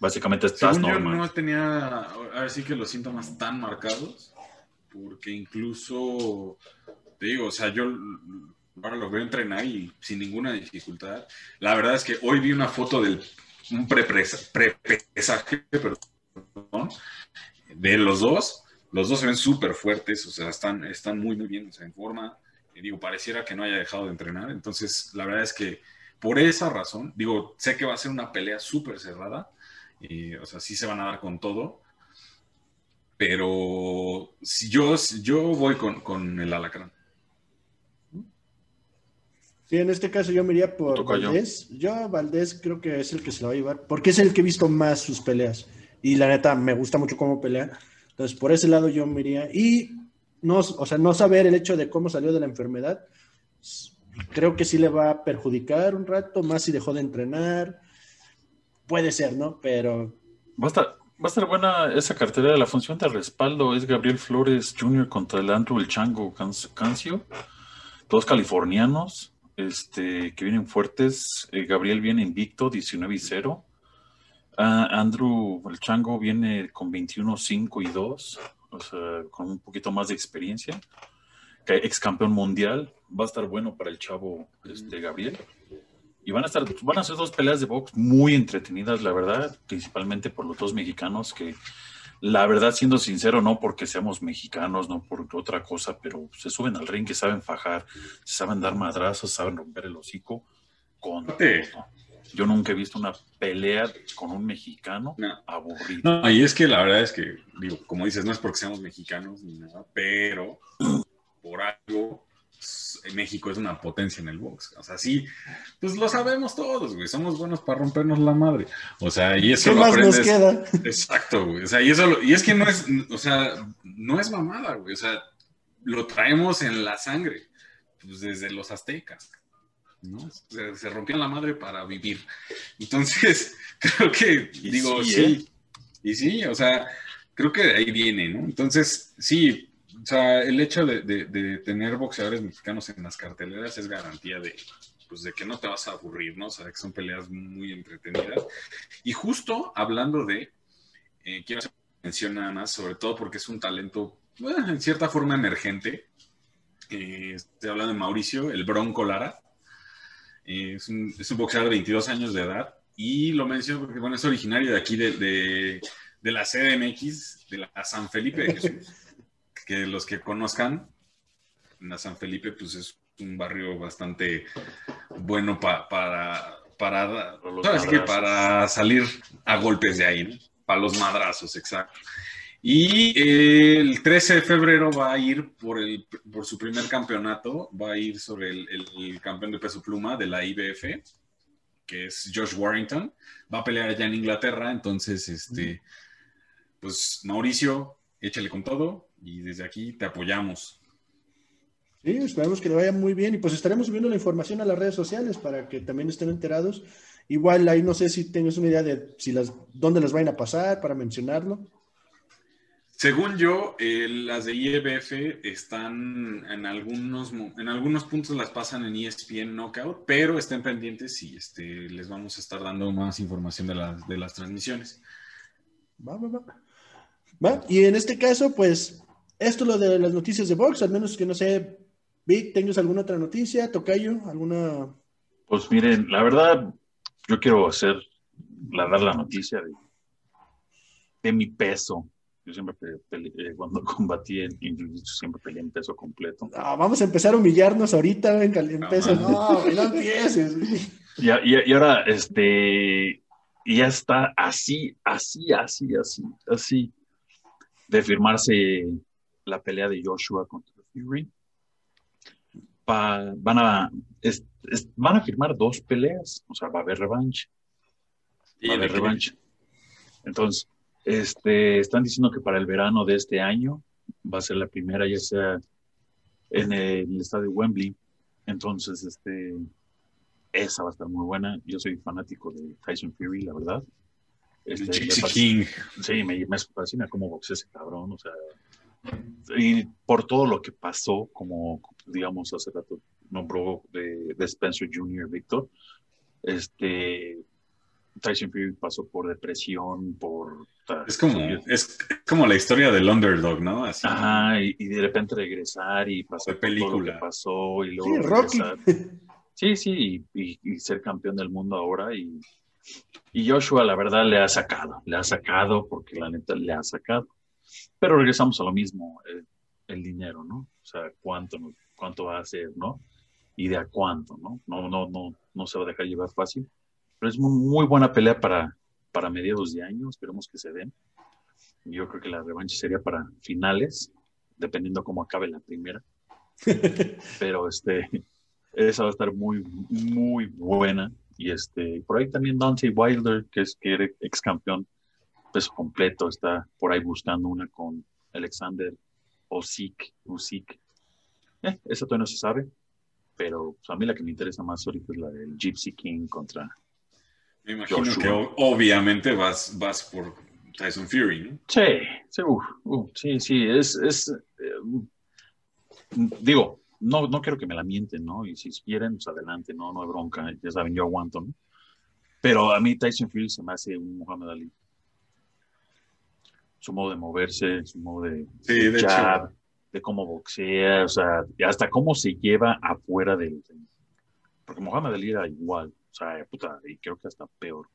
básicamente estás Según yo no tenía, así que los síntomas tan marcados, porque incluso, te digo, o sea, yo ahora lo veo entrenar y sin ninguna dificultad. La verdad es que hoy vi una foto del un prepesaje, perdón, de los dos. Los dos se ven súper fuertes, o sea, están, están muy, muy bien, o sea, en forma. Y digo, pareciera que no haya dejado de entrenar. Entonces, la verdad es que por esa razón, digo, sé que va a ser una pelea súper cerrada, y, o sea, sí se van a dar con todo, pero si yo, yo voy con, el alacrán. Sí, en este caso yo me iría por Valdés. Yo. Valdés creo que es el que se lo va a llevar, porque es el que he visto más sus peleas. Y la neta, me gusta mucho cómo pelea. Entonces, por ese lado yo me iría. Y no, o sea, no saber el hecho de cómo salió de la enfermedad, creo que sí le va a perjudicar un rato, más si dejó de entrenar. puede ser, ¿no? Pero... Va a estar, buena esa cartera. La función de respaldo es Gabriel Flores Jr. contra el Andrew El Chango Cancio, todos californianos este, que vienen fuertes. Eh, Gabriel viene invicto, 19 y 0. Ah, Andrew El Chango viene con 21, 5 y 2, o sea, con un poquito más de experiencia. Ex campeón mundial, va a estar bueno para el chavo este, Gabriel. Y van a estar, van a ser dos peleas de box muy entretenidas, la verdad, principalmente por los dos mexicanos que, la verdad, siendo sincero, no porque seamos mexicanos, no por otra cosa, pero se suben al ring que saben fajar, saben dar madrazos, saben romper el hocico con Yo nunca he visto una pelea con un mexicano aburrido. No, y es que la verdad es que, digo, como dices, no es porque seamos mexicanos ni nada, pero por algo México es una potencia en el box. O sea, sí, pues lo sabemos todos, güey. Somos buenos para rompernos la madre. O sea, y eso ¿Qué más nos queda? Exacto, güey. O sea, y eso, y es que no es, o sea, no es mamada, güey. O sea, lo traemos en la sangre, pues desde los aztecas. ¿no? Se, se rompían la madre para vivir. Entonces, <laughs> creo que, digo, sí, sí, ¿eh? y sí, o sea, creo que de ahí viene, ¿no? Entonces, sí, o sea, el hecho de, tener boxeadores mexicanos en las carteleras es garantía de, pues, de que no te vas a aburrir, ¿no? O sea, que son peleas muy entretenidas. Y justo hablando de, eh, quiero hacer mención nada más, sobre todo porque es un talento, bueno, en cierta forma emergente. Eh, estoy hablando de Mauricio, el Bronco Lara. Eh, es, un, es, un, boxeador de 22 años de edad. Y lo menciono porque, bueno, es originario de aquí, de, de, de la CDMX, de la San Felipe de Jesús que los que conozcan, San Felipe, pues es un barrio bastante bueno para, para, para salir a golpes de ahí, para los madrazos, exacto. Y eh, el 13 de febrero va a ir por, el, por su primer campeonato, va a ir sobre el, campeón de peso pluma de la IBF, que es Josh Warrington. Va a pelear allá en Inglaterra, entonces, este, pues Mauricio, échale con todo y desde aquí te apoyamos. Sí, esperamos que le vaya muy bien y pues estaremos subiendo la información a las redes sociales para que también estén enterados. Igual ahí no sé si tengas una idea de si las, dónde las van a pasar para mencionarlo. Según yo, eh, las de IEBF están en algunos, en algunos puntos las pasan en ESPN Knockout, pero estén pendientes y este, les vamos a estar dando más información de las, de las transmisiones. Va, va, va. ¿Va? Y en este caso, pues esto lo de las noticias de box, al menos que no sé, Vic, ¿tengas alguna otra noticia? Tocayo, alguna. Pues miren, la verdad, yo quiero hacer, la, dar la noticia de, de mi peso. Yo siempre peleé, eh, cuando <laughs> combatí en, jiu siempre peleé en peso completo. Ah, vamos a empezar a humillarnos ahorita en, en peso. No, no empieces. Y, y, y, ahora, este, ya está así, así, así, así, así, de firmarse la pelea de Joshua contra Fury. van, a, van a firmar dos peleas, o sea, va a haber revancha. Va a haber revancha. Entonces, este, están diciendo que para el verano de este año va a ser la primera, ya sea en el estadio Wembley. Entonces, este, esa va a estar muy buena. Yo soy fanático de Tyson Fury, la verdad. Este, King. Sí, me, me fascina cómo boxea ese cabrón, o sea, y por todo lo que pasó, como digamos hace rato nombró de, Spencer Jr., Víctor, este, Tyson Fury pasó por depresión, por... Es como, es como la historia del underdog, ¿no? Así. Ajá, y, de repente regresar y pasar película. todo lo que pasó y luego sí, regresar. Sí, sí, y, ser campeón del mundo ahora y, y Joshua la verdad le ha sacado, le ha sacado porque la neta le ha sacado. Pero regresamos a lo mismo, el, dinero, ¿no? O sea, cuánto, cuánto va a ser, ¿no? Y de a cuánto, ¿no? No, no, no, no se va a dejar llevar fácil. Pero es muy, muy buena pelea para, para mediados de año, esperemos que se den. Yo creo que la revancha sería para finales, dependiendo cómo acabe la primera. <laughs> Pero este, esa va a estar muy, muy buena. Y este, por ahí también Dante Wilder, que es que era ex campeón peso completo, está por ahí buscando una con Alexander Osik, Osik. Eh, esa todavía no se sabe, pero pues, a mí la que me interesa más ahorita es la del Gypsy King contra Me imagino Joshua. que obviamente vas, vas por Tyson Fury, ¿no? Sí, sí, sí, es, es eh, digo, no, no quiero que me la mienten, ¿no? Y si quieren, pues adelante, no, no hay bronca, ya saben, yo aguanto, ¿no? Pero a mí Tyson Fury se me hace un Muhammad Ali. Su modo de moverse, su modo de, Sí, de hecho. jab, de cómo boxea, o sea, hasta cómo se lleva afuera del... del- Porque Muhammad Ali era igual, o sea, puta, y creo que hasta peor.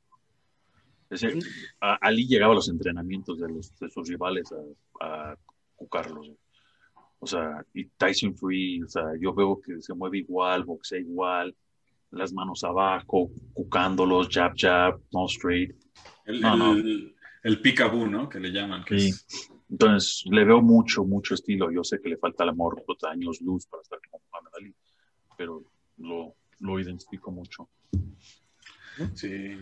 Es decir, a- Ali llegaba a los entrenamientos de, los, de sus rivales a, a cucarlos. O sea, y Tyson Fury, o sea, yo veo que se mueve igual, boxea igual, las manos abajo, cucándolos, jab, jab, no straight. El, No, no. El, peekaboo, ¿no? Que le llaman. Que Sí. es- Entonces, le veo mucho, mucho estilo. Yo sé que le falta el amor, los años luz para estar como Muhammad Ali, pero lo, lo identifico mucho. Sí.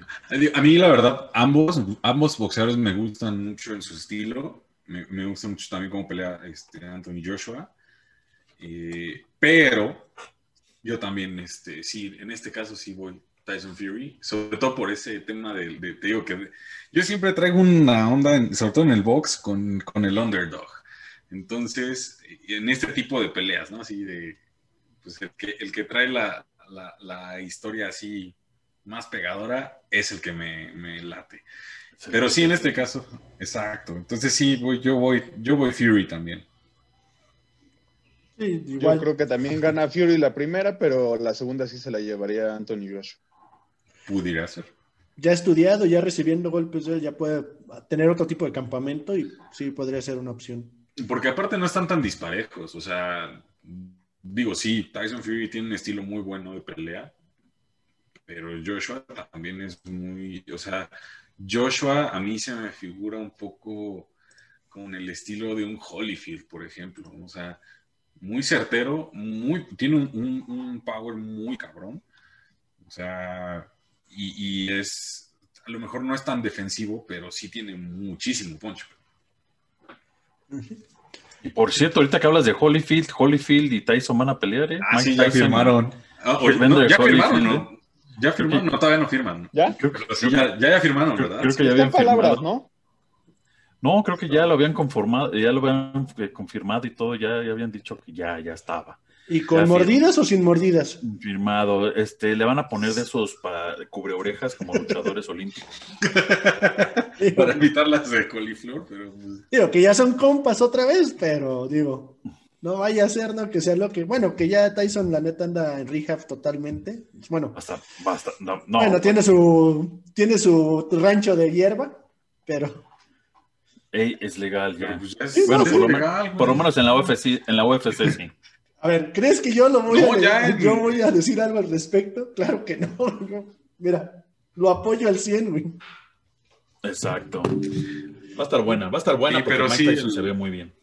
A mí, la verdad, ambos, ambos boxeadores me gustan mucho en su estilo. Me, me gusta mucho también cómo pelea este, Anthony Joshua. Eh, pero yo también, este, sí, en este caso sí voy Tyson Fury, sobre todo por ese tema de, de- te digo que yo siempre traigo una onda, en- sobre todo en el box, con, con el underdog. Entonces, en este tipo de peleas, ¿no? Así de, pues el que, el que trae la, la, la historia así más pegadora es el que me, me late. Pero sí, en este caso, exacto. Entonces sí, voy, yo voy, yo voy Fury también. Sí, Yo igual. creo que también gana Fury la primera, pero la segunda sí se la llevaría Anthony Joshua. Pudiera ser. Ya estudiado, ya recibiendo golpes, él ya puede tener otro tipo de campamento y sí podría ser una opción. Porque aparte no están tan disparejos. O sea, digo, sí, Tyson Fury tiene un estilo muy bueno de pelea. Pero Joshua también es muy. O sea, Joshua a mí se me figura un poco con el estilo de un Holyfield, por ejemplo. O sea, muy certero, muy, tiene un, un- un power muy cabrón. O sea, y, y es, a lo mejor no es tan defensivo, pero sí tiene muchísimo punch. Y por cierto, ahorita que hablas de Holyfield, Holyfield y Tyson van a pelear, ¿eh? Ah, Mike sí, ya Tyson- firmaron. Ah, oye, Vender no, ya Holyfield, firmaron, ¿eh? ¿no? Ya firmaron, no, todavía no firman. ¿Ya? Creo que, Pero sí, ya, ya, ya firmaron, creo- ¿verdad? creo que ya habían palabras, firmado. ¿no? No, creo que ya lo habían conformado, ya lo habían eh, confirmado y todo, ya, ya habían dicho que ya, ya estaba ¿Y con Ya mordidas o sin mordidas? firmado. Este, le van a poner de esos para cubre orejas como luchadores <laughs> olímpicos. <laughs> Para evitar las de coliflor, pero pues, Digo, que ya son compas otra vez, pero digo, no vaya a ser, ¿no? Que sea lo que, bueno, que ya Tyson la neta anda en rehab totalmente. Bueno, Basta, basta. No, no, bueno, tiene su, tiene su rancho de hierba, pero ey, es legal ya. pues, Bueno, es por lo, legal, por lo menos en la UFC, en la UFC sí. A ver, ¿crees que yo lo voy No, a ya en- yo voy a decir algo al respecto? Claro que no. <laughs> Mira, lo apoyo al 100, güey. Exacto. Va a estar buena, va a estar buena Sí, porque pero Mike sí, Tyson se ve muy bien.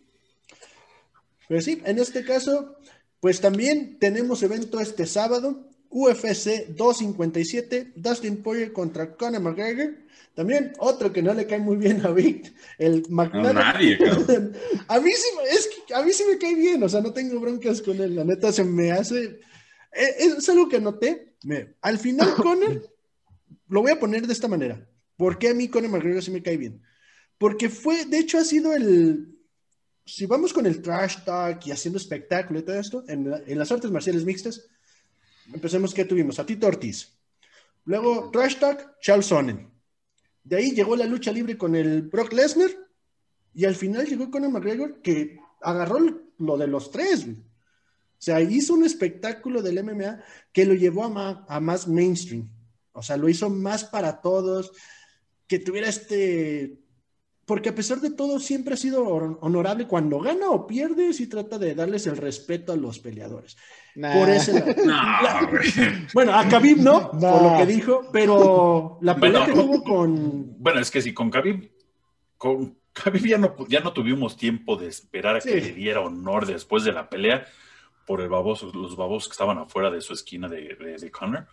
Pero sí, en este caso, pues también tenemos evento este sábado, UFC 257, Dustin Poirier contra Conor McGregor. También otro que no le cae muy bien a Vic, el nadie, cabrón. <laughs> a mí sí, me- es que a mí sí me cae bien, o sea, no tengo broncas con él, la neta se me hace, eh, es, algo que noté, me- al final <laughs> Conor, lo voy a poner de esta manera, ¿por qué a mí Conor McGregor sí me cae bien? Porque fue, de hecho ha sido el, si vamos con el trash talk y haciendo espectáculo y todo esto, en, la- en las artes marciales mixtas, empecemos que tuvimos a Tito Ortiz, luego trash talk, Charles Sonnen, de ahí llegó la lucha libre con el Brock Lesnar, y al final llegó Conor McGregor que agarró lo de los tres. O sea, hizo un espectáculo del MMA que lo llevó a, ma- a más mainstream. O sea, lo hizo más para todos, que tuviera este... Porque a pesar de todo, siempre ha sido hon- honorable cuando gana o pierde, si trata de darles el respeto a los peleadores. Nah. Por ese. No, <laughs> La-. Bueno, a Khabib no, por lo que dijo, pero la pelea Bueno. que tuvo con... Bueno, es que si con Khabib, con Khabib ya no, ya no tuvimos tiempo de esperar a que Sí. le diera honor después de la pelea por el baboso, los babosos que estaban afuera de su esquina de, de, de Conor.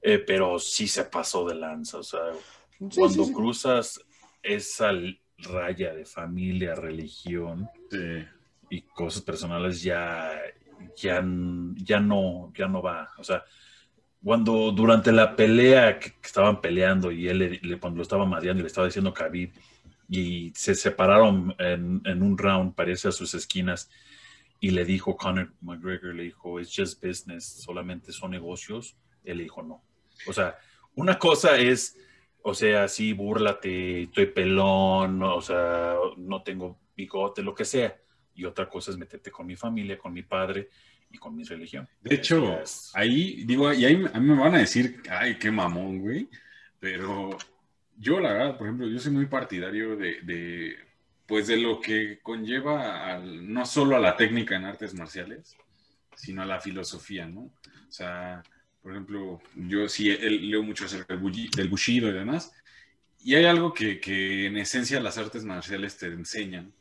Eh, pero sí se pasó de lanza. O sea, Sí, cuando sí, sí. cruzas esa raya de familia, religión Sí. y cosas personales, ya, ya, ya, no, ya no va. O sea, cuando durante la pelea que, que estaban peleando y él le, le- cuando lo estaba mareando y le estaba diciendo Khabib y se separaron en, en un round, parece a sus esquinas, y le dijo Conor McGregor, le dijo, it's just business, solamente son negocios, él dijo no. O sea, una cosa es, o sea, sí, búrlate, estoy pelón, o sea, no tengo bigote, lo que sea. Y otra cosa es meterte con mi familia, con mi padre y con mi religión. De hecho, es- ahí, digo, y ahí a mí me van a decir, ay, qué mamón, güey. Pero yo, la verdad, por ejemplo, yo soy muy partidario de, de, pues, de lo que conlleva al- no solo a la técnica en artes marciales, sino a la filosofía, ¿no? O sea, por ejemplo, yo sí eh, leo mucho acerca del, Bushido y demás, y hay algo que, que en esencia las artes marciales te enseñan,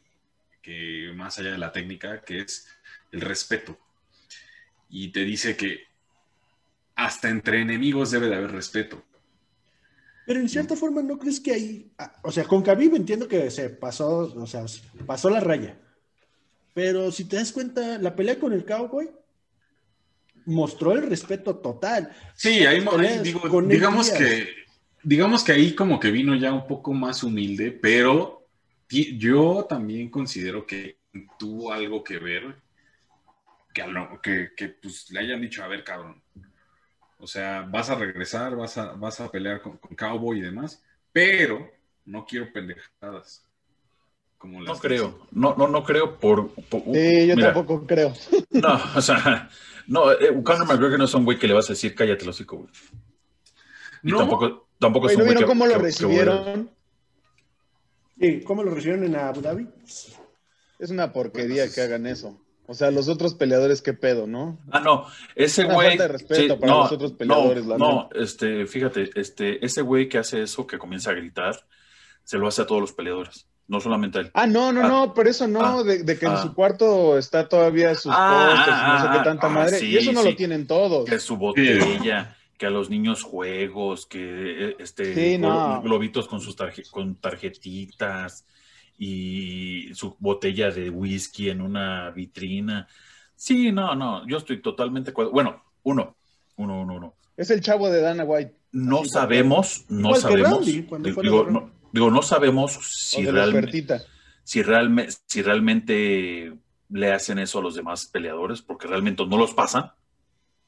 que más allá de la técnica, que es el respeto. Y te dice que hasta entre enemigos debe de haber respeto. Pero en cierta forma, ¿no crees que ahí, ah, o sea, con Khabib entiendo que se pasó, o sea, pasó la raya. Pero si te das cuenta, la pelea con el Cowboy mostró el respeto total. Sí, ahí, ahí digo, digamos que, digamos que ahí como que vino ya un poco más humilde, pero yo también considero que tuvo algo que ver, que, que, que, pues, le hayan dicho, a ver, cabrón, o sea, vas a regresar, vas a, vas a pelear con, con Cowboy y demás, pero no quiero pendejadas. Como No creo, no, no, no creo por... por- Sí, yo mira, tampoco creo. <laughs> No, o sea, no, eh, Conor McGregor no es un güey que le vas a decir cállate el hocico, güey. Y No. tampoco, tampoco es un ¿No güey vieron que- cómo lo que- que recibieron? Sí, ¿Cómo lo recibieron en Abu Dhabi? Es una porquería Bueno, que hagan eso. O sea, los otros peleadores, qué pedo, ¿no? Ah, no, ese Una güey. falta de respeto para los otros peleadores, No, la no, este, fíjate, este, ese güey que hace eso, que comienza a gritar, se lo hace a todos los peleadores, no solamente él. Ah, no, no, Ah. no, pero eso no, Ah. de, de que en Ah. su cuarto está todavía sus Ah, postes y no sé qué tanta ah, madre. sí, y eso no sí. lo tienen todos. Que su botella, que a los niños juegos, que eh, este, Sí, no. glo- globitos con sus tarje- con tarjetitas y su botella de whisky en una vitrina. Sí, no, no, yo estoy totalmente. de acuerdo. Bueno, uno, uno, uno, uno. Es el chavo de Dana White. No Así, sabemos, no sabemos. Randy, digo, no, digo, no sabemos si, de la realme- ofertita. si, realme- si realmente le hacen eso a los demás peleadores, porque realmente no los pasan.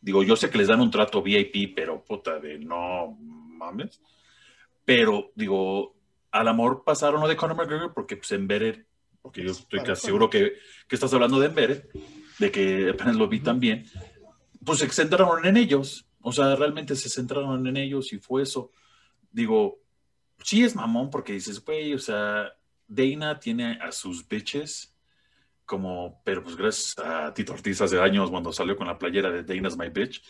Digo, yo sé que les dan un trato VIP, pero puta de no mames. Pero digo, al amor pasaron lo de Conor McGregor porque pues en Beret, porque yo estoy Para casi seguro que, que estás hablando de Beret, de que apenas lo vi también, pues se centraron en ellos. O sea, realmente se centraron en ellos y fue eso. Digo, sí es mamón porque dices, güey, o sea, Dana tiene a sus bitches como, pero pues gracias a Tito Ortiz hace años cuando salió con la playera de Dana's My Bitch,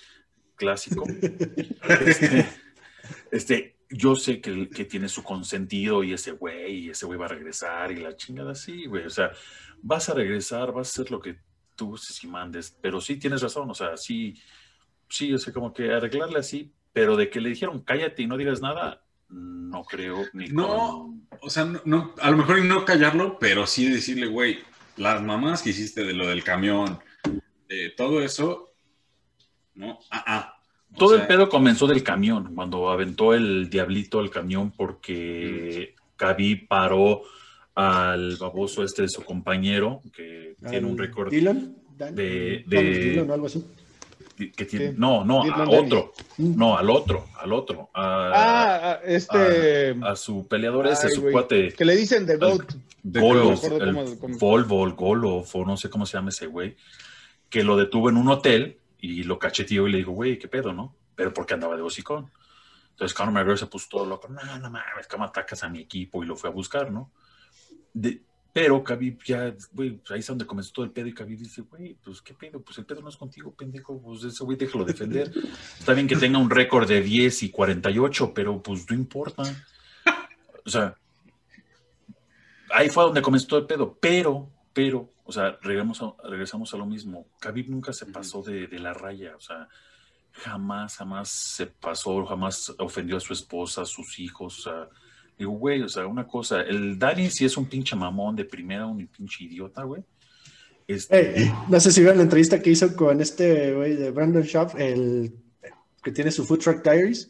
clásico. <laughs> este, este, yo sé que, que tiene su consentido y ese güey, y ese güey va a regresar y la chingada sí, güey. O sea, vas a regresar, vas a hacer lo que tú y mandes, pero sí tienes razón, o sea, sí, sí, o sea, como que arreglarle así, pero de que le dijeron cállate y no digas nada, no creo ni No. con- O sea, no, no- a lo mejor no callarlo, pero sí decirle, güey, las mamás que hiciste de lo del camión, de todo eso, no, ah, ah. Todo sea, el pedo comenzó del camión, cuando aventó el diablito al camión porque Khabib paró al baboso este de su compañero, que tiene un récord de- de- o algo así. Que tiene, Sí. no, no, Dylan a Dennis. otro, no, al otro, al otro, a, Ah, este. a su peleador ese, ay, su güey, cuate Que le dicen The Goat. de Golov, No me acuerdo el cómo- cómo- Volvo, el Golov, o no sé cómo se llama ese güey, que lo detuvo en un hotel y lo cacheteó y le dijo, güey, ¿qué pedo, no? Pero porque andaba de hocicón. Entonces Conor McGregor se puso todo loco, no, no mames, ¿cómo atacas a mi equipo? Y lo fue a buscar, ¿no? De- pero Khabib ya, güey, pues ahí es donde comenzó todo el pedo y Khabib dice, güey, pues qué pedo, pues el pedo no es contigo, pendejo, pues ese güey déjalo defender. Está bien que tenga un récord de 10 y 48, pero pues no importa. O sea, ahí fue donde comenzó todo el pedo, pero, pero, o sea, regresamos a, regresamos a lo mismo. Khabib nunca se pasó de, de la raya, o sea, jamás, jamás se pasó, jamás ofendió a su esposa, a sus hijos, o sea, digo, güey, o sea, una cosa, el Dani sí es un pinche mamón de primera, un pinche idiota, güey. Este, no sé si vieron la entrevista que hizo con este güey de Brandon Schaff, el que tiene su Food Truck Diaries.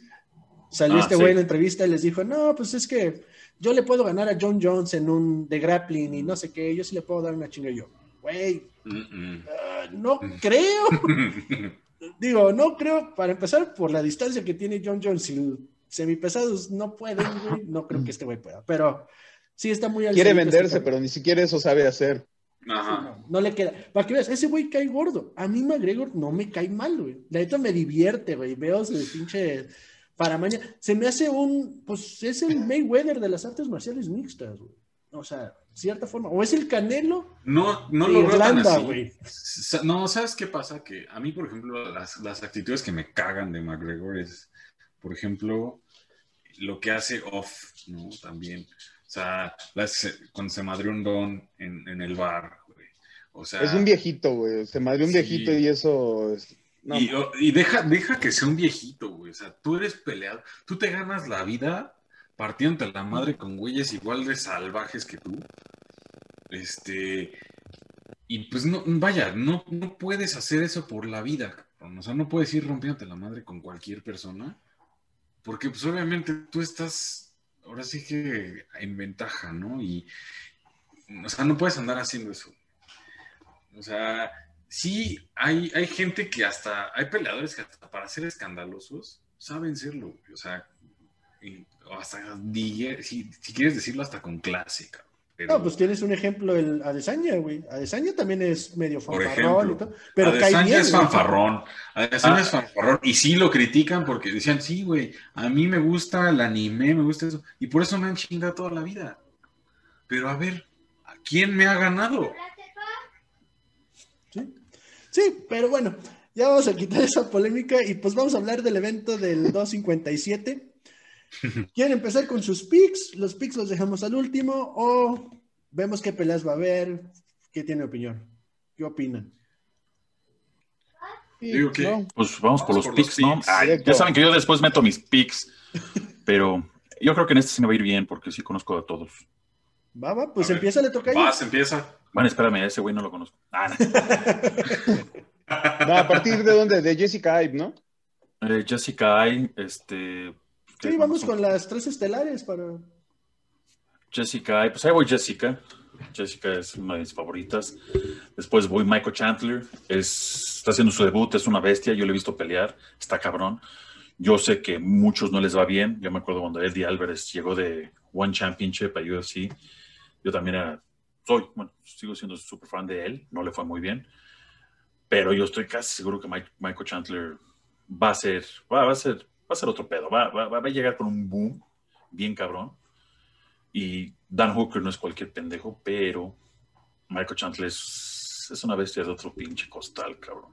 Salió Ah, este sí. güey en la entrevista y les dijo, no, pues es que yo le puedo ganar a John Jones en un de grappling y no sé qué, yo sí le puedo dar una chinga yo. Güey, Mm, ah, no creo. <laughs> Digo, no creo, para empezar, por la distancia que tiene John Jones y semipesados no pueden, güey, no creo que este güey pueda, pero sí está muy al Quiere este venderse, pero ni siquiera eso sabe hacer. Ajá. No, no le queda. Para que veas, ese güey cae gordo. A mí McGregor no me cae mal, güey. La neta me divierte, güey. Veo su pinche paramaña. Se me hace un, pues es el Mayweather de las artes marciales mixtas, güey. O sea, cierta forma. O es el Canelo No, no de lo Irlanda, así. güey. No, ¿sabes qué pasa? Que a mí, por ejemplo, las, las actitudes que me cagan de McGregor es, por ejemplo, lo que hace off, ¿no? También. O sea, las- cuando se madrió un don en, en el bar, güey. O sea, Es un viejito, güey. Se madrió un Sí. viejito y eso. es- no. Y, deja, deja que sea un viejito, güey. O sea, tú eres peleado. Tú te ganas la vida partiéndote la madre con güeyes igual de salvajes que tú. Este. Y pues no, vaya, no, no puedes hacer eso por la vida, cabrón. O sea, no puedes ir rompiéndote la madre con cualquier persona. Porque, pues, obviamente tú estás, ahora sí que en ventaja, ¿no? Y, o sea, no puedes andar haciendo eso. O sea, sí, hay, hay gente que hasta, hay peleadores que hasta para ser escandalosos saben serlo, o sea, hasta, si, quieres decirlo, hasta con cabrón. Pero, No, pues tienes un ejemplo, el Adesanya, güey. Adesanya también es medio fanfarrón y todo. Pero cae Adesanya bien. es güey. fanfarrón. Adesanya Ah. es fanfarrón. Y sí lo critican porque decían, sí, güey, a mí me gusta el anime, me gusta eso. Y por eso me han chingado toda la vida. Pero a ver, ¿a quién me ha ganado? Sí. Sí, pero bueno, ya vamos a quitar esa polémica y pues vamos a hablar del evento del 257. <laughs> ¿Quieren empezar con sus picks? Los picks los dejamos al último o vemos qué peleas va a haber. ¿Qué tiene opinión? ¿Qué opinan? Digo que- no. Pues vamos, por los por los picks, ¿no? picks. Ay, Directo. ya saben que yo después meto mis picks, <laughs> pero yo creo que en este sí me va a ir bien porque sí conozco a todos. Va, va, pues A ver, empieza, le toca Vas, empieza. Bueno, espérame, a ese güey no lo conozco. Ah, no. <laughs> No, ¿A partir de dónde? De Jessica Ive, ¿no? Eh, Jessica Ai, este... Sí, vamos con las tres estelares para. Jessica pues ahí voy Jessica. Jessica es una de mis favoritas. Después voy Michael Chandler, es, está haciendo su debut, es una bestia, yo le he visto pelear, está cabrón. Yo sé que muchos no les va bien. Yo me acuerdo cuando Eddie Álvarez llegó de One Championship a UFC. Yo también era, soy, bueno, sigo siendo súper fan de él, no le fue muy bien. Pero yo estoy casi seguro que Mike- Michael Chandler va a ser, va, va a ser, va a ser otro pedo, va, va, va a llegar con un boom bien cabrón. Y Dan Hooker no es cualquier pendejo, pero Michael Chandler es, es una bestia de otro pinche costal, cabrón.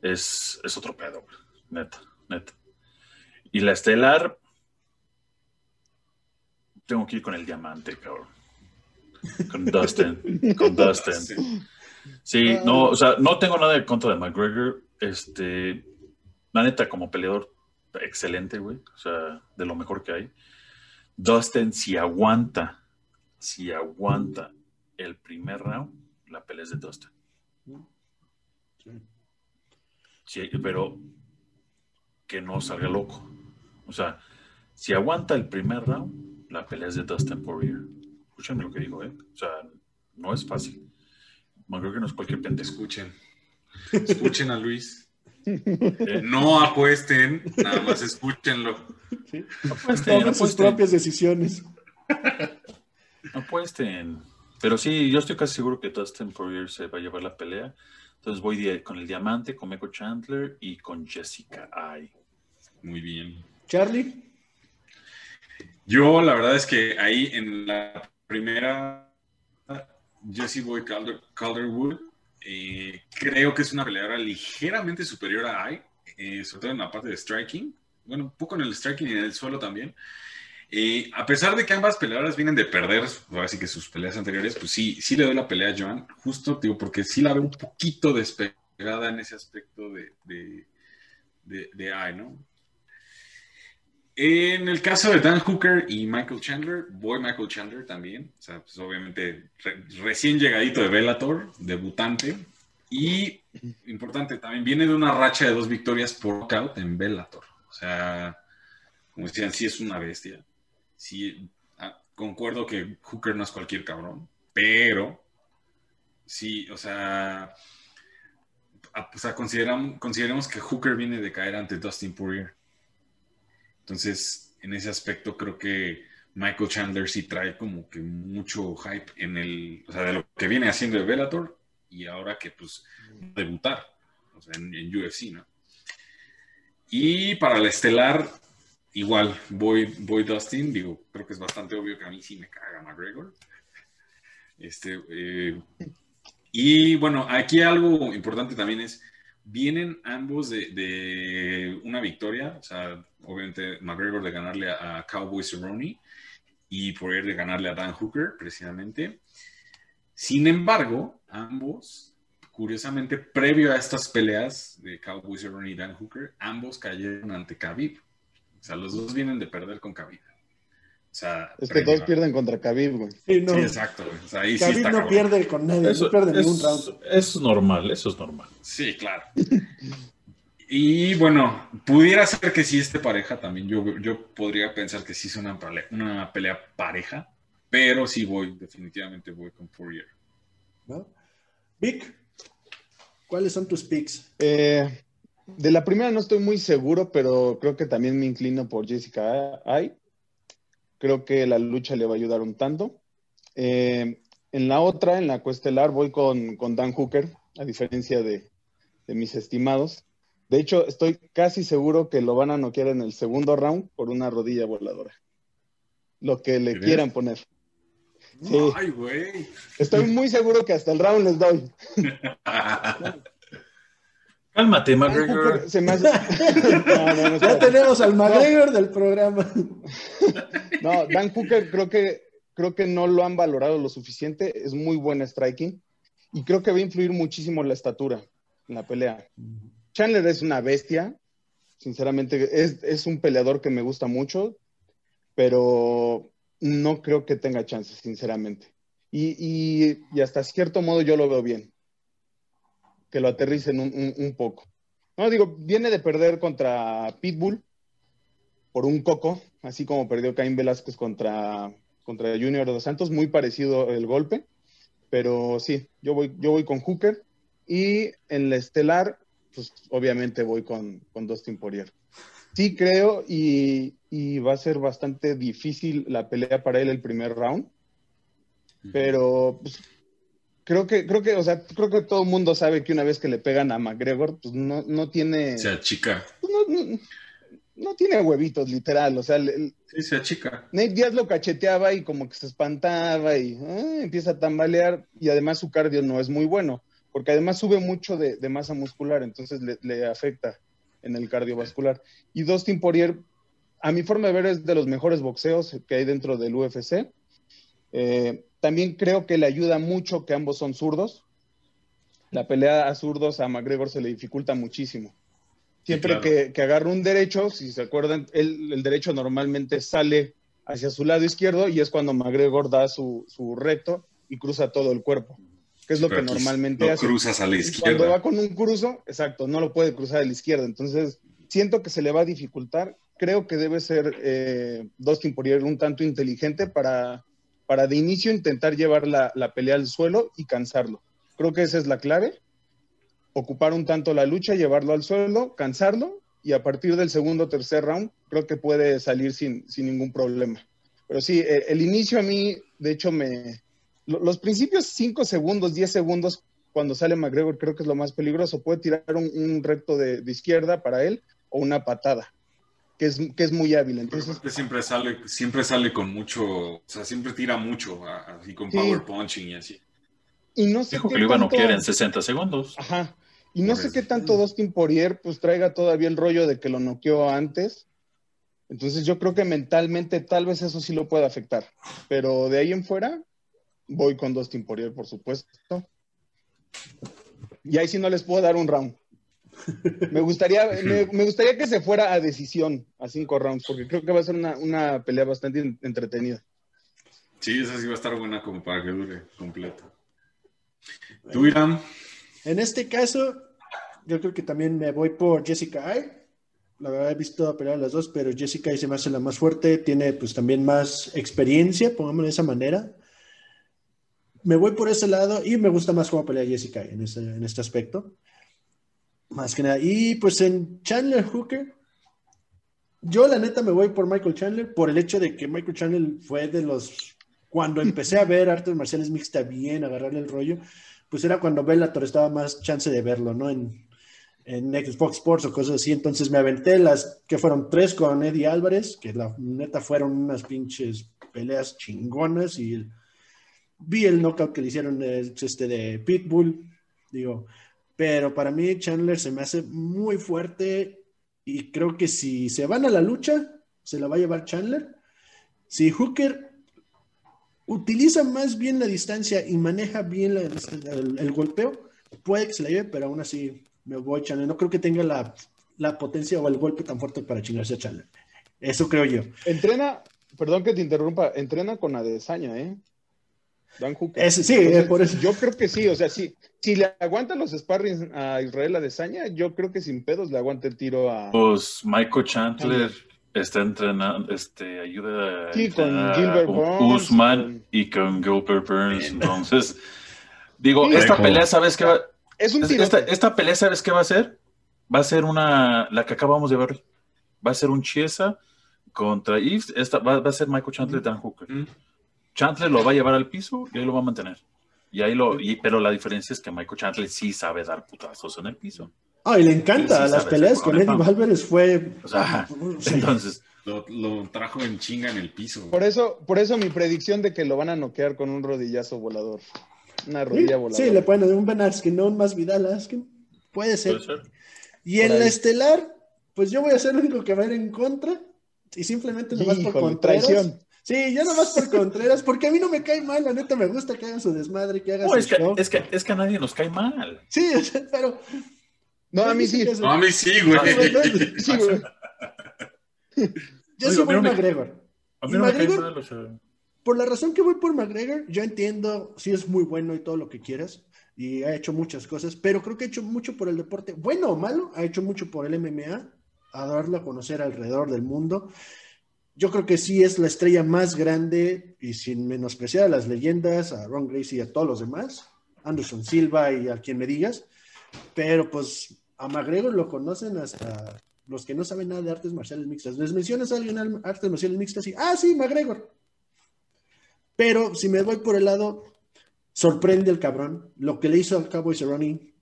Es, es otro pedo, neta, neta. Y la estelar, tengo que ir con el diamante, cabrón. Con Dustin, con Dustin. Sí, no, o sea, no tengo nada en contra de McGregor. Este, la neta, como peleador, excelente, güey. O sea, de lo mejor que hay. Dustin, si aguanta, si aguanta el primer round, la pelea es de Dustin. Sí, pero que no salga loco. O sea, si aguanta el primer round, la pelea es de Dustin Poirier. Escúchame lo que digo, ¿eh? O sea, no es fácil. McGregor no es cualquier pendejo. Escuchen. Escuchen a Luis. Eh, No apuesten, nada más escúchenlo. ¿sí? apuesten, Tomen sus propias decisiones. Apuesten. Pero sí, yo estoy casi seguro que Dustin Poirier se va a llevar la pelea. Entonces voy con el diamante, con Michael Chandler y con Jessica Ai. Muy bien. Charlie, Yo, la verdad es que ahí en la primera, Jesse Boy Calder, Calderwood, eh, creo que es una peleadora ligeramente superior a Ai, eh, sobre todo en la parte de striking. Bueno, un poco en el striking y en el suelo también. Eh, a pesar de que ambas peleadoras vienen de perder, así que sus peleas anteriores, pues sí, sí le doy la pelea a Joan, justo, digo, porque sí la veo un poquito despegada en ese aspecto de, de, de, de ¿no? En el caso de Dan Hooker y Michael Chandler, voy Michael Chandler también. O sea, pues obviamente re- recién llegadito de Bellator, debutante. Y, importante, también viene de una racha de dos victorias por knockout en Bellator. O sea, como decían, sí es una bestia. Sí, ah, concuerdo que Hooker no es cualquier cabrón, pero sí, o sea, o sea consideramos, consideremos que Hooker viene de caer ante Dustin Poirier. Entonces, en ese aspecto creo que Michael Chandler sí trae como que mucho hype en el, o sea, de lo que viene haciendo de Bellator y ahora que pues debutar, o sea, en, UFC, ¿no? Y para la estelar, igual, voy, voy Dustin, digo, creo que es bastante obvio que a mí sí me caga McGregor. Este, eh, y bueno, aquí algo importante también es, vienen ambos de, una victoria, o sea, obviamente McGregor de ganarle a, Cowboy Cerrone y Poirier de ganarle a Dan Hooker, precisamente. Sin embargo, ambos, curiosamente, previo a estas peleas de Cowboy Cerrone y Dan Hooker, ambos cayeron ante Khabib. O sea, los dos vienen de perder con Khabib. O sea, es que todos pierden contra Khabib, güey. Sí, exacto. O sea, ahí Khabib no pierde con nadie, eso, no pierde ningún round. Eso es normal, eso es normal. Sí, claro. <laughs> y bueno, pudiera ser que sí esté pareja también. Yo, yo podría pensar que sí es una, una pelea pareja, pero sí voy, definitivamente voy con Fourier. ¿No? Vic, ¿cuáles son tus picks? Eh, de la primera no estoy muy seguro, pero creo que también me inclino por Jessica Ay. Creo que la lucha le va a ayudar un tanto. Eh, en la otra, en la cuestelar, voy con, Dan Hooker, a diferencia de, mis estimados. De hecho, estoy casi seguro que lo van a noquear en el segundo round por una rodilla voladora. Lo que le quieran poner. Sí. Ay, güey. Estoy muy seguro que hasta el round les doy. <laughs> Cálmate, McGregor. <laughs> ya tenemos al McGregor del programa. <laughs> no, Dan Hooker creo que, creo que no lo han valorado lo suficiente. Es muy buen striking. Y creo que va a influir muchísimo la estatura en la pelea. Chandler es una bestia. Sinceramente, es, es un peleador que me gusta mucho. Pero no creo que tenga chances, sinceramente. y, y hasta cierto modo yo lo veo bien que lo aterricen un, poco. No, digo, viene de perder contra Pitbull por un coco, así como perdió Caín Velázquez contra, contra Junior dos Santos, muy parecido el golpe, pero sí, yo voy, yo voy con Hooker y en la estelar, pues obviamente voy con, con Dustin Poirier. Sí creo y, y va a ser bastante difícil la pelea para él el primer round, pero pues, creo que, creo que, o sea, creo que todo el mundo sabe que una vez que le pegan a McGregor, pues no, no tiene. Se chica. Pues, no, no, tiene huevitos, literal. O sea, sí, se achica. Nate Díaz lo cacheteaba y como que se espantaba y ah, empieza a tambalear. Y además su cardio no es muy bueno, porque además sube mucho de, masa muscular, entonces le, afecta en el cardiovascular. Y Dustin Poirier, a mi forma de ver, es de los mejores boxeos que hay dentro del UFC. Eh, también creo que le ayuda mucho que ambos son zurdos. La pelea a zurdos a McGregor se le dificulta muchísimo. Siempre que, agarra un derecho, si se acuerdan, el, derecho normalmente sale hacia su lado izquierdo y es cuando McGregor da su, recto y cruza todo el cuerpo, que es lo que normalmente no hace. cruzas a la izquierda. Cuando va con un cruzo, exacto, no lo puede cruzar a la izquierda. Entonces, siento que se le va a dificultar. Creo que debe ser eh, Dustin Poirier un tanto inteligente para para de inicio intentar llevar la, pelea al suelo y cansarlo. Creo que esa es la clave. Ocupar un tanto la lucha, llevarlo al suelo, cansarlo y a partir del segundo o tercer round creo que puede salir sin, ningún problema. Pero sí, eh, el, inicio a mí, de hecho, me... Los principios 5 segundos, 10 segundos, cuando sale McGregor, creo que es lo más peligroso. Puede tirar un, recto de, izquierda para él o una patada que es, que es muy hábil. Entonces, siempre sale, siempre sale con mucho, o sea, siempre tira mucho, así con power punching y así. Y no sé Dijo que lo iba a noquear en 60 segundos. Ajá. Y no sé qué tanto Dustin Poirier pues traiga todavía el rollo de que lo noqueó antes. Entonces yo creo que mentalmente tal vez eso sí lo puede afectar. Pero de ahí en fuera, voy con Dustin Poirier, por supuesto. Y ahí sí no les puedo dar un round. <laughs> Me gustaría, me, gustaría que se fuera a decisión, a cinco rounds, porque creo que va a ser una, pelea bastante entretenida. Sí, esa sí va a estar buena como para que dure completo. ¿Tú, Irán? En este caso, yo creo que también me voy por Jessica Ay. La verdad he visto pelear a las dos, pero Jessica Ay se me hace la más fuerte, tiene pues también más experiencia, pongámoslo de esa manera. Me voy por ese lado y me gusta más cómo pelea Jessica en este, en este aspecto. Más que nada. Y pues en Chandler Hooker, yo la neta me voy por Michael Chandler por el hecho de que Michael Chandler fue de los cuando <laughs> empecé a ver artes marciales mixta bien, agarrarle el rollo, pues era cuando Bellator estaba más chance de verlo, ¿no? En, en Xbox Sports o cosas así. Entonces me aventé las que fueron tres con Eddie Álvarez, que la neta fueron unas pinches peleas chingonas y vi el knockout que le hicieron este de Pitbull, digo, pero para mí Chandler se me hace muy fuerte y creo que si se van a la lucha, se la va a llevar Chandler. Si Hooker utiliza más bien la distancia y maneja bien la, el, el, golpeo, puede que se la lleve, pero aún así me voy Chandler. No creo que tenga la, la potencia o el golpe tan fuerte para chingarse a Chandler. Eso creo yo. Entrena, perdón que te interrumpa, entrena con Adesanya, ¿eh? Dan Hooker. Es, sí, Entonces, por eso. Yo creo que sí, o sea, sí, si le aguantan los sparrings a Israel Adesanya, yo creo que sin pedos le aguanta el tiro a. Pues Michael Chandler está entrenando, este, ayuda sí, con a, Gilbert con Burns, Usman con- y con Gilbert Burns. Entonces, digo, Sí, esta pelea, ¿sabes qué va? Es un tiro. Esta, esta pelea, ¿sabes qué va a ser? Va a ser una, la que acabamos de ver. Va a ser un Chiesa contra Yves. Esta va, va a ser Michael Chandler Dan Hooker. Mm. Chandler lo va a llevar al piso y ahí lo va a mantener. Y ahí lo, y- pero la diferencia es que Michael Chandler sí sabe dar putazos en el piso. Ah, y le encanta. Sí, Las peleas con Eddie. Álvarez fue. O sea, <laughs> Sí. entonces, Lo, lo trajo en chinga en el piso. Por eso, por eso mi predicción de que lo van a noquear con un rodillazo volador. Una rodilla Sí, voladora. sí, le pueden un Ben Askren, no un más Vidal Askren. Puede ser. puede ser. Y en Por la estelar, pues yo voy a ser el único que va a ir en contra. Y simplemente nomás por Híjole, Contreras. traición. Sí, yo nomás por Contreras, porque a mí no me cae mal, la neta me gusta que hagan su desmadre, que hagan No, su es, que, show. es, que, es que a nadie nos cae mal. Sí, o sea, pero. No, a mí sí. Yo No, a mí sí, güey. <laughs> Sí, güey. a mí no me- McGregor. A mí ¿Y no me cae mal. O sea, Por la razón que voy por McGregor, yo entiendo, sí es muy bueno y todo lo que quieras, y ha hecho muchas cosas, pero creo que ha hecho mucho por el deporte, bueno o malo, ha hecho mucho por el MMA, a darlo a conocer alrededor del mundo. Yo creo que sí es la estrella más grande y sin menospreciar a las leyendas, a Ron Gracie y a todos los demás, Anderson Silva y a quien me digas, pero pues a McGregor lo conocen hasta los que no saben nada de artes marciales mixtas. Les mencionas a alguien al- artes marciales mixtas y, ah, sí, McGregor. Pero si me voy por el lado, sorprende el cabrón. Lo que le hizo al Cowboy Cerrone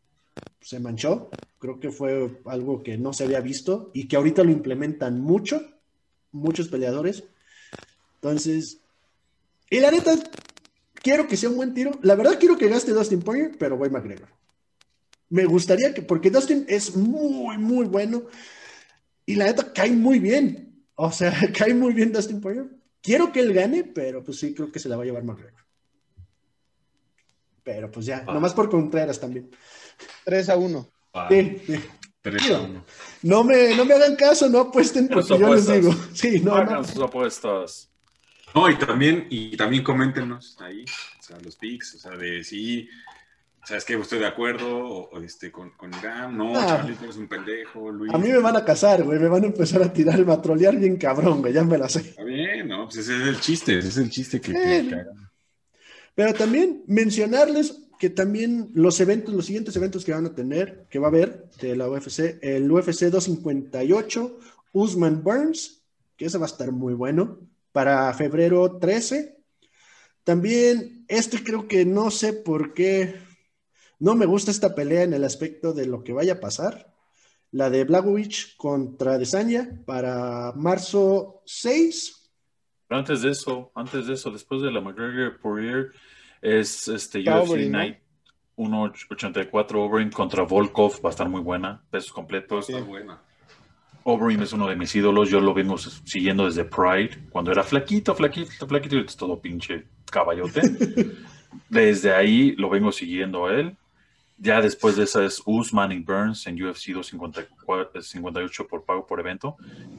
se manchó. Creo que fue algo que no se había visto y que ahorita lo implementan mucho, muchos peleadores. Entonces, y la neta, quiero que sea un buen tiro. La verdad quiero que gaste Dustin Poirier, pero voy McGregor. Me gustaría que, porque Dustin es muy, muy bueno y la neta cae muy bien. O sea, <laughs> cae muy bien Dustin Poirier. Quiero que él gane, pero pues sí, creo que se la va a llevar McGregor. Pero pues ya, Ah. nomás por Contreras también. 3 a 1. Ah, Sí, sí. No me, no me hagan caso, no apuesten Sus porque yo les digo. <laughs> Sí, no, hagan no. sus apuestas. No, y también, y también coméntenos ahí, o sea, los pics, o sea, de si, ¿sabes qué? Estoy de acuerdo, o, o, este, con, con Irán, no, Ah. Charlie, tú eres un pendejo, Luis. A mí me van a casar, güey. Me van a empezar a tirar, a trolear bien cabrón, güey. Ya me la sé. Está bien, ¿no? Pues ese es el chiste, ese es el chiste que, Eh. que hagan. Pero también mencionarles que también los eventos, los siguientes eventos que van a tener, que va a haber de la UFC, el UFC 258, Usman Burns, que ese va a estar muy bueno, para febrero 13. También, este creo que no sé por qué no me gusta esta pelea en el aspecto de lo que vaya a pasar. La de Blagojevich contra Desanya para marzo 6. Pero antes de eso, antes de eso, después de la McGregor Poirier, es este Está UFC ¿no? Night 1.84 Overeem contra Volkov, va a estar muy buena, pesos completos. Está buena. Overeem es uno de mis ídolos, yo lo vengo siguiendo desde Pride, cuando era flaquito, flaquito, flaquito, y todo pinche caballote. <laughs> Desde ahí lo vengo siguiendo a él. Ya después de esa es Usman y Burns en UFC 254 58 por pago por evento.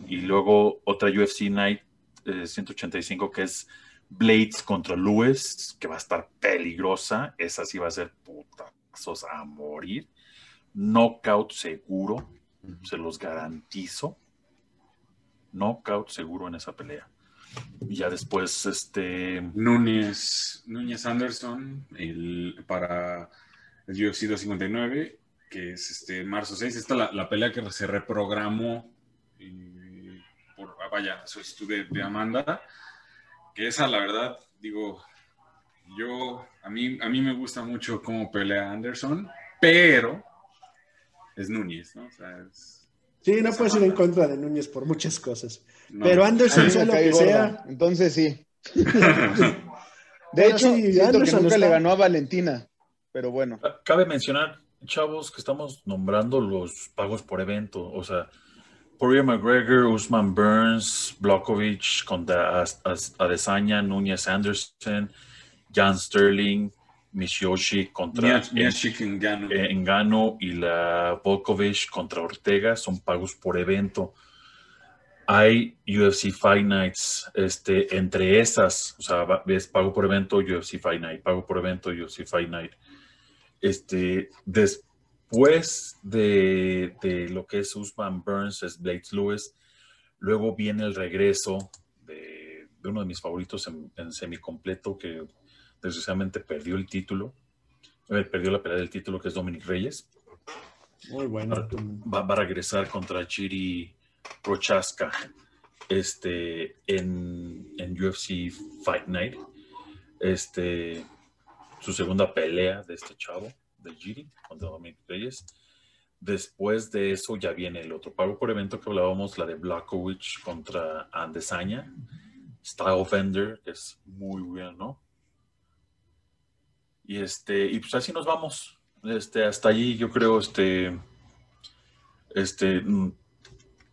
Y luego otra UFC Night eh, 185 que es Blades contra Lewis, que va a estar peligrosa. Esa sí va a ser puta. a morir. Knockout seguro, se los garantizo. Knockout seguro en esa pelea. Y ya después, este. Núñez, Núñez Anderson, el, para el UFC 259, que es este marzo 6. Esta la, la pelea que se reprogramó por, ah, vaya, solicitud de, de Amanda. Que esa, la verdad, digo, yo, a mí, a mí me gusta mucho cómo pelea Anderson, pero es Núñez, ¿no? O sea, es, Sí, no puedes ir en contra de Núñez por muchas cosas. No. Pero Anderson, sea lo que gorda. sea. Entonces sí. <laughs> de hecho, sí, siento Anderson que nunca está... le ganó a Valentina, pero bueno. Cabe mencionar, chavos, que estamos nombrando los pagos por evento. O sea, Poirier McGregor, Usman Burns, Blokovic contra Adesanya, Núñez Anderson, Jan Sterling, Miyoshi contra Engano. Engano y la Volkovich contra Ortega son pagos por evento. Hay UFC Fight Nights, este, entre esas, o sea, es pago por evento, UFC Fight Night, pago por evento, UFC Fight Night. Este, después de, de lo que es Usman Burns, es Blades Lewis, luego viene el regreso de, de uno de mis favoritos en, en semicompleto, que desgraciadamente perdió el título, eh, perdió la pelea del título, que es Dominic Reyes. Muy bueno. Va, va, a regresar contra Chiri Prochaska este, en, en, UFC Fight Night. Este, su segunda pelea de este chavo, de Chiri, contra Dominic Reyes. Después de eso ya viene el otro pago por evento que hablábamos, la de Blackovich contra Andesaña. Style Fender, que es muy bueno, ¿no? Y este, y pues así nos vamos. Este, hasta allí yo creo, este, este,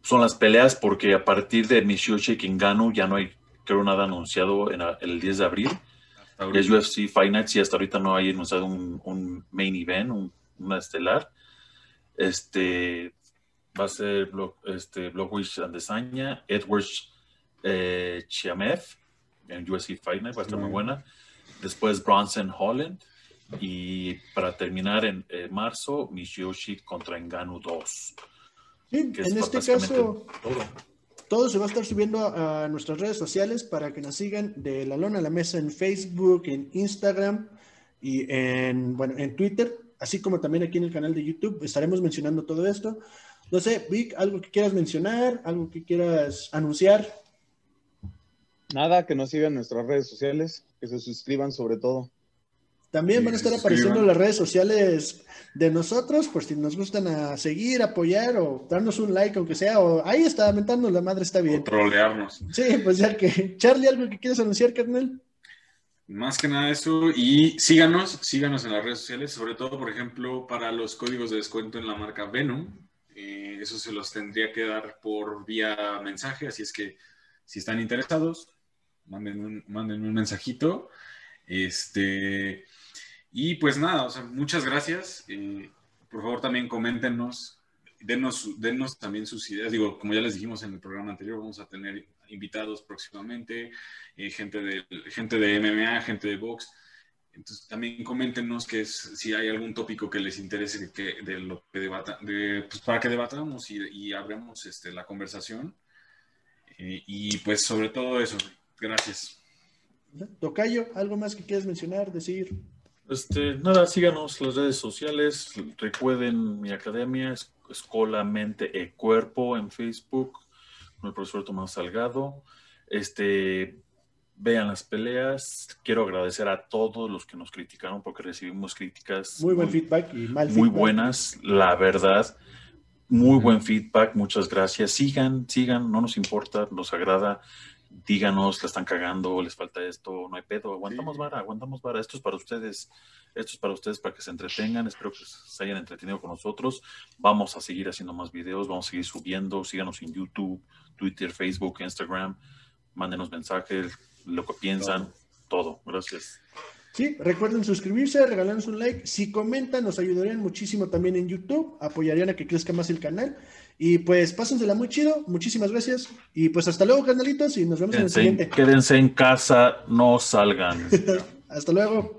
son las peleas porque a partir de Michioche Kingano ya no hay, creo, nada anunciado en el 10 de abril. Es UFC Fight Nights y hasta ahorita no hay anunciado un, un main event, un, una estelar. Este, va a ser Block, este, Blockwish Andesaña, Edwards eh, Chiamev en UFC Fight Night, va a estar muy buena después Bronson Holland y para terminar en eh, marzo Miyoshi contra Enganu 2. Sí, en este caso todo. Todo. se va a estar subiendo a, nuestras redes sociales para que nos sigan de la lona a la mesa en Facebook, en Instagram y en, bueno, en Twitter, así como también aquí en el canal de YouTube estaremos mencionando todo esto. No sé, Vic, algo que quieras mencionar, algo que quieras anunciar. Nada, que nos sigan nuestras redes sociales, que se suscriban sobre todo. También van a estar apareciendo las redes sociales de nosotros, por si nos gustan a seguir, apoyar o darnos un like, aunque sea, o ahí está, mentarnos la madre, está bien. O trolearnos. Sí, pues ya que. <laughs> Charlie, ¿algo que quieras anunciar, carnal? Más que nada eso, y síganos, síganos en las redes sociales, sobre todo, por ejemplo, para los códigos de descuento en la marca Venom. Eh, eso se los tendría que dar por vía mensaje, así es que si están interesados, manden un, manden un mensajito. Este, y pues nada, o sea, muchas gracias. Eh, por favor, también coméntenos, denos, denos también sus ideas. Digo, como ya les dijimos en el programa anterior, vamos a tener invitados próximamente, eh, gente, de, gente de MMA, gente de box. Entonces, también coméntenos que es, si hay algún tópico que les interese de lo que debata, de, pues para que debatamos y, y abramos este, la conversación. Eh, y pues sobre todo eso, gracias. Tocayo, ¿algo más que quieras mencionar, decir? Este, nada, síganos las redes sociales. Recuerden mi academia, Escola Mente e Cuerpo en Facebook, con el profesor Tomás Salgado. Este, vean las peleas. Quiero agradecer a todos los que nos criticaron porque recibimos críticas muy buen muy, feedback y mal muy feedback. buenas, la verdad. Muy buen feedback, muchas gracias. Sigan, sigan, no nos importa, nos agrada díganos, la están cagando, les falta esto, no hay pedo, aguantamos vara, aguantamos vara, esto es para ustedes, esto es para ustedes para que se entretengan, espero que se hayan entretenido con nosotros, vamos a seguir haciendo más videos, vamos a seguir subiendo, síganos en YouTube, Twitter, Facebook, Instagram, mándenos mensajes, lo que piensan, todo, todo. gracias. Sí, recuerden suscribirse, regalarnos un like. Si comentan, nos ayudarían muchísimo también en YouTube, apoyarían a que crezca más el canal. Y pues pásensela muy chido, muchísimas gracias. Y pues hasta luego, canalitos, y nos vemos quédense, en el siguiente. Quédense en casa, no salgan. <laughs> hasta luego.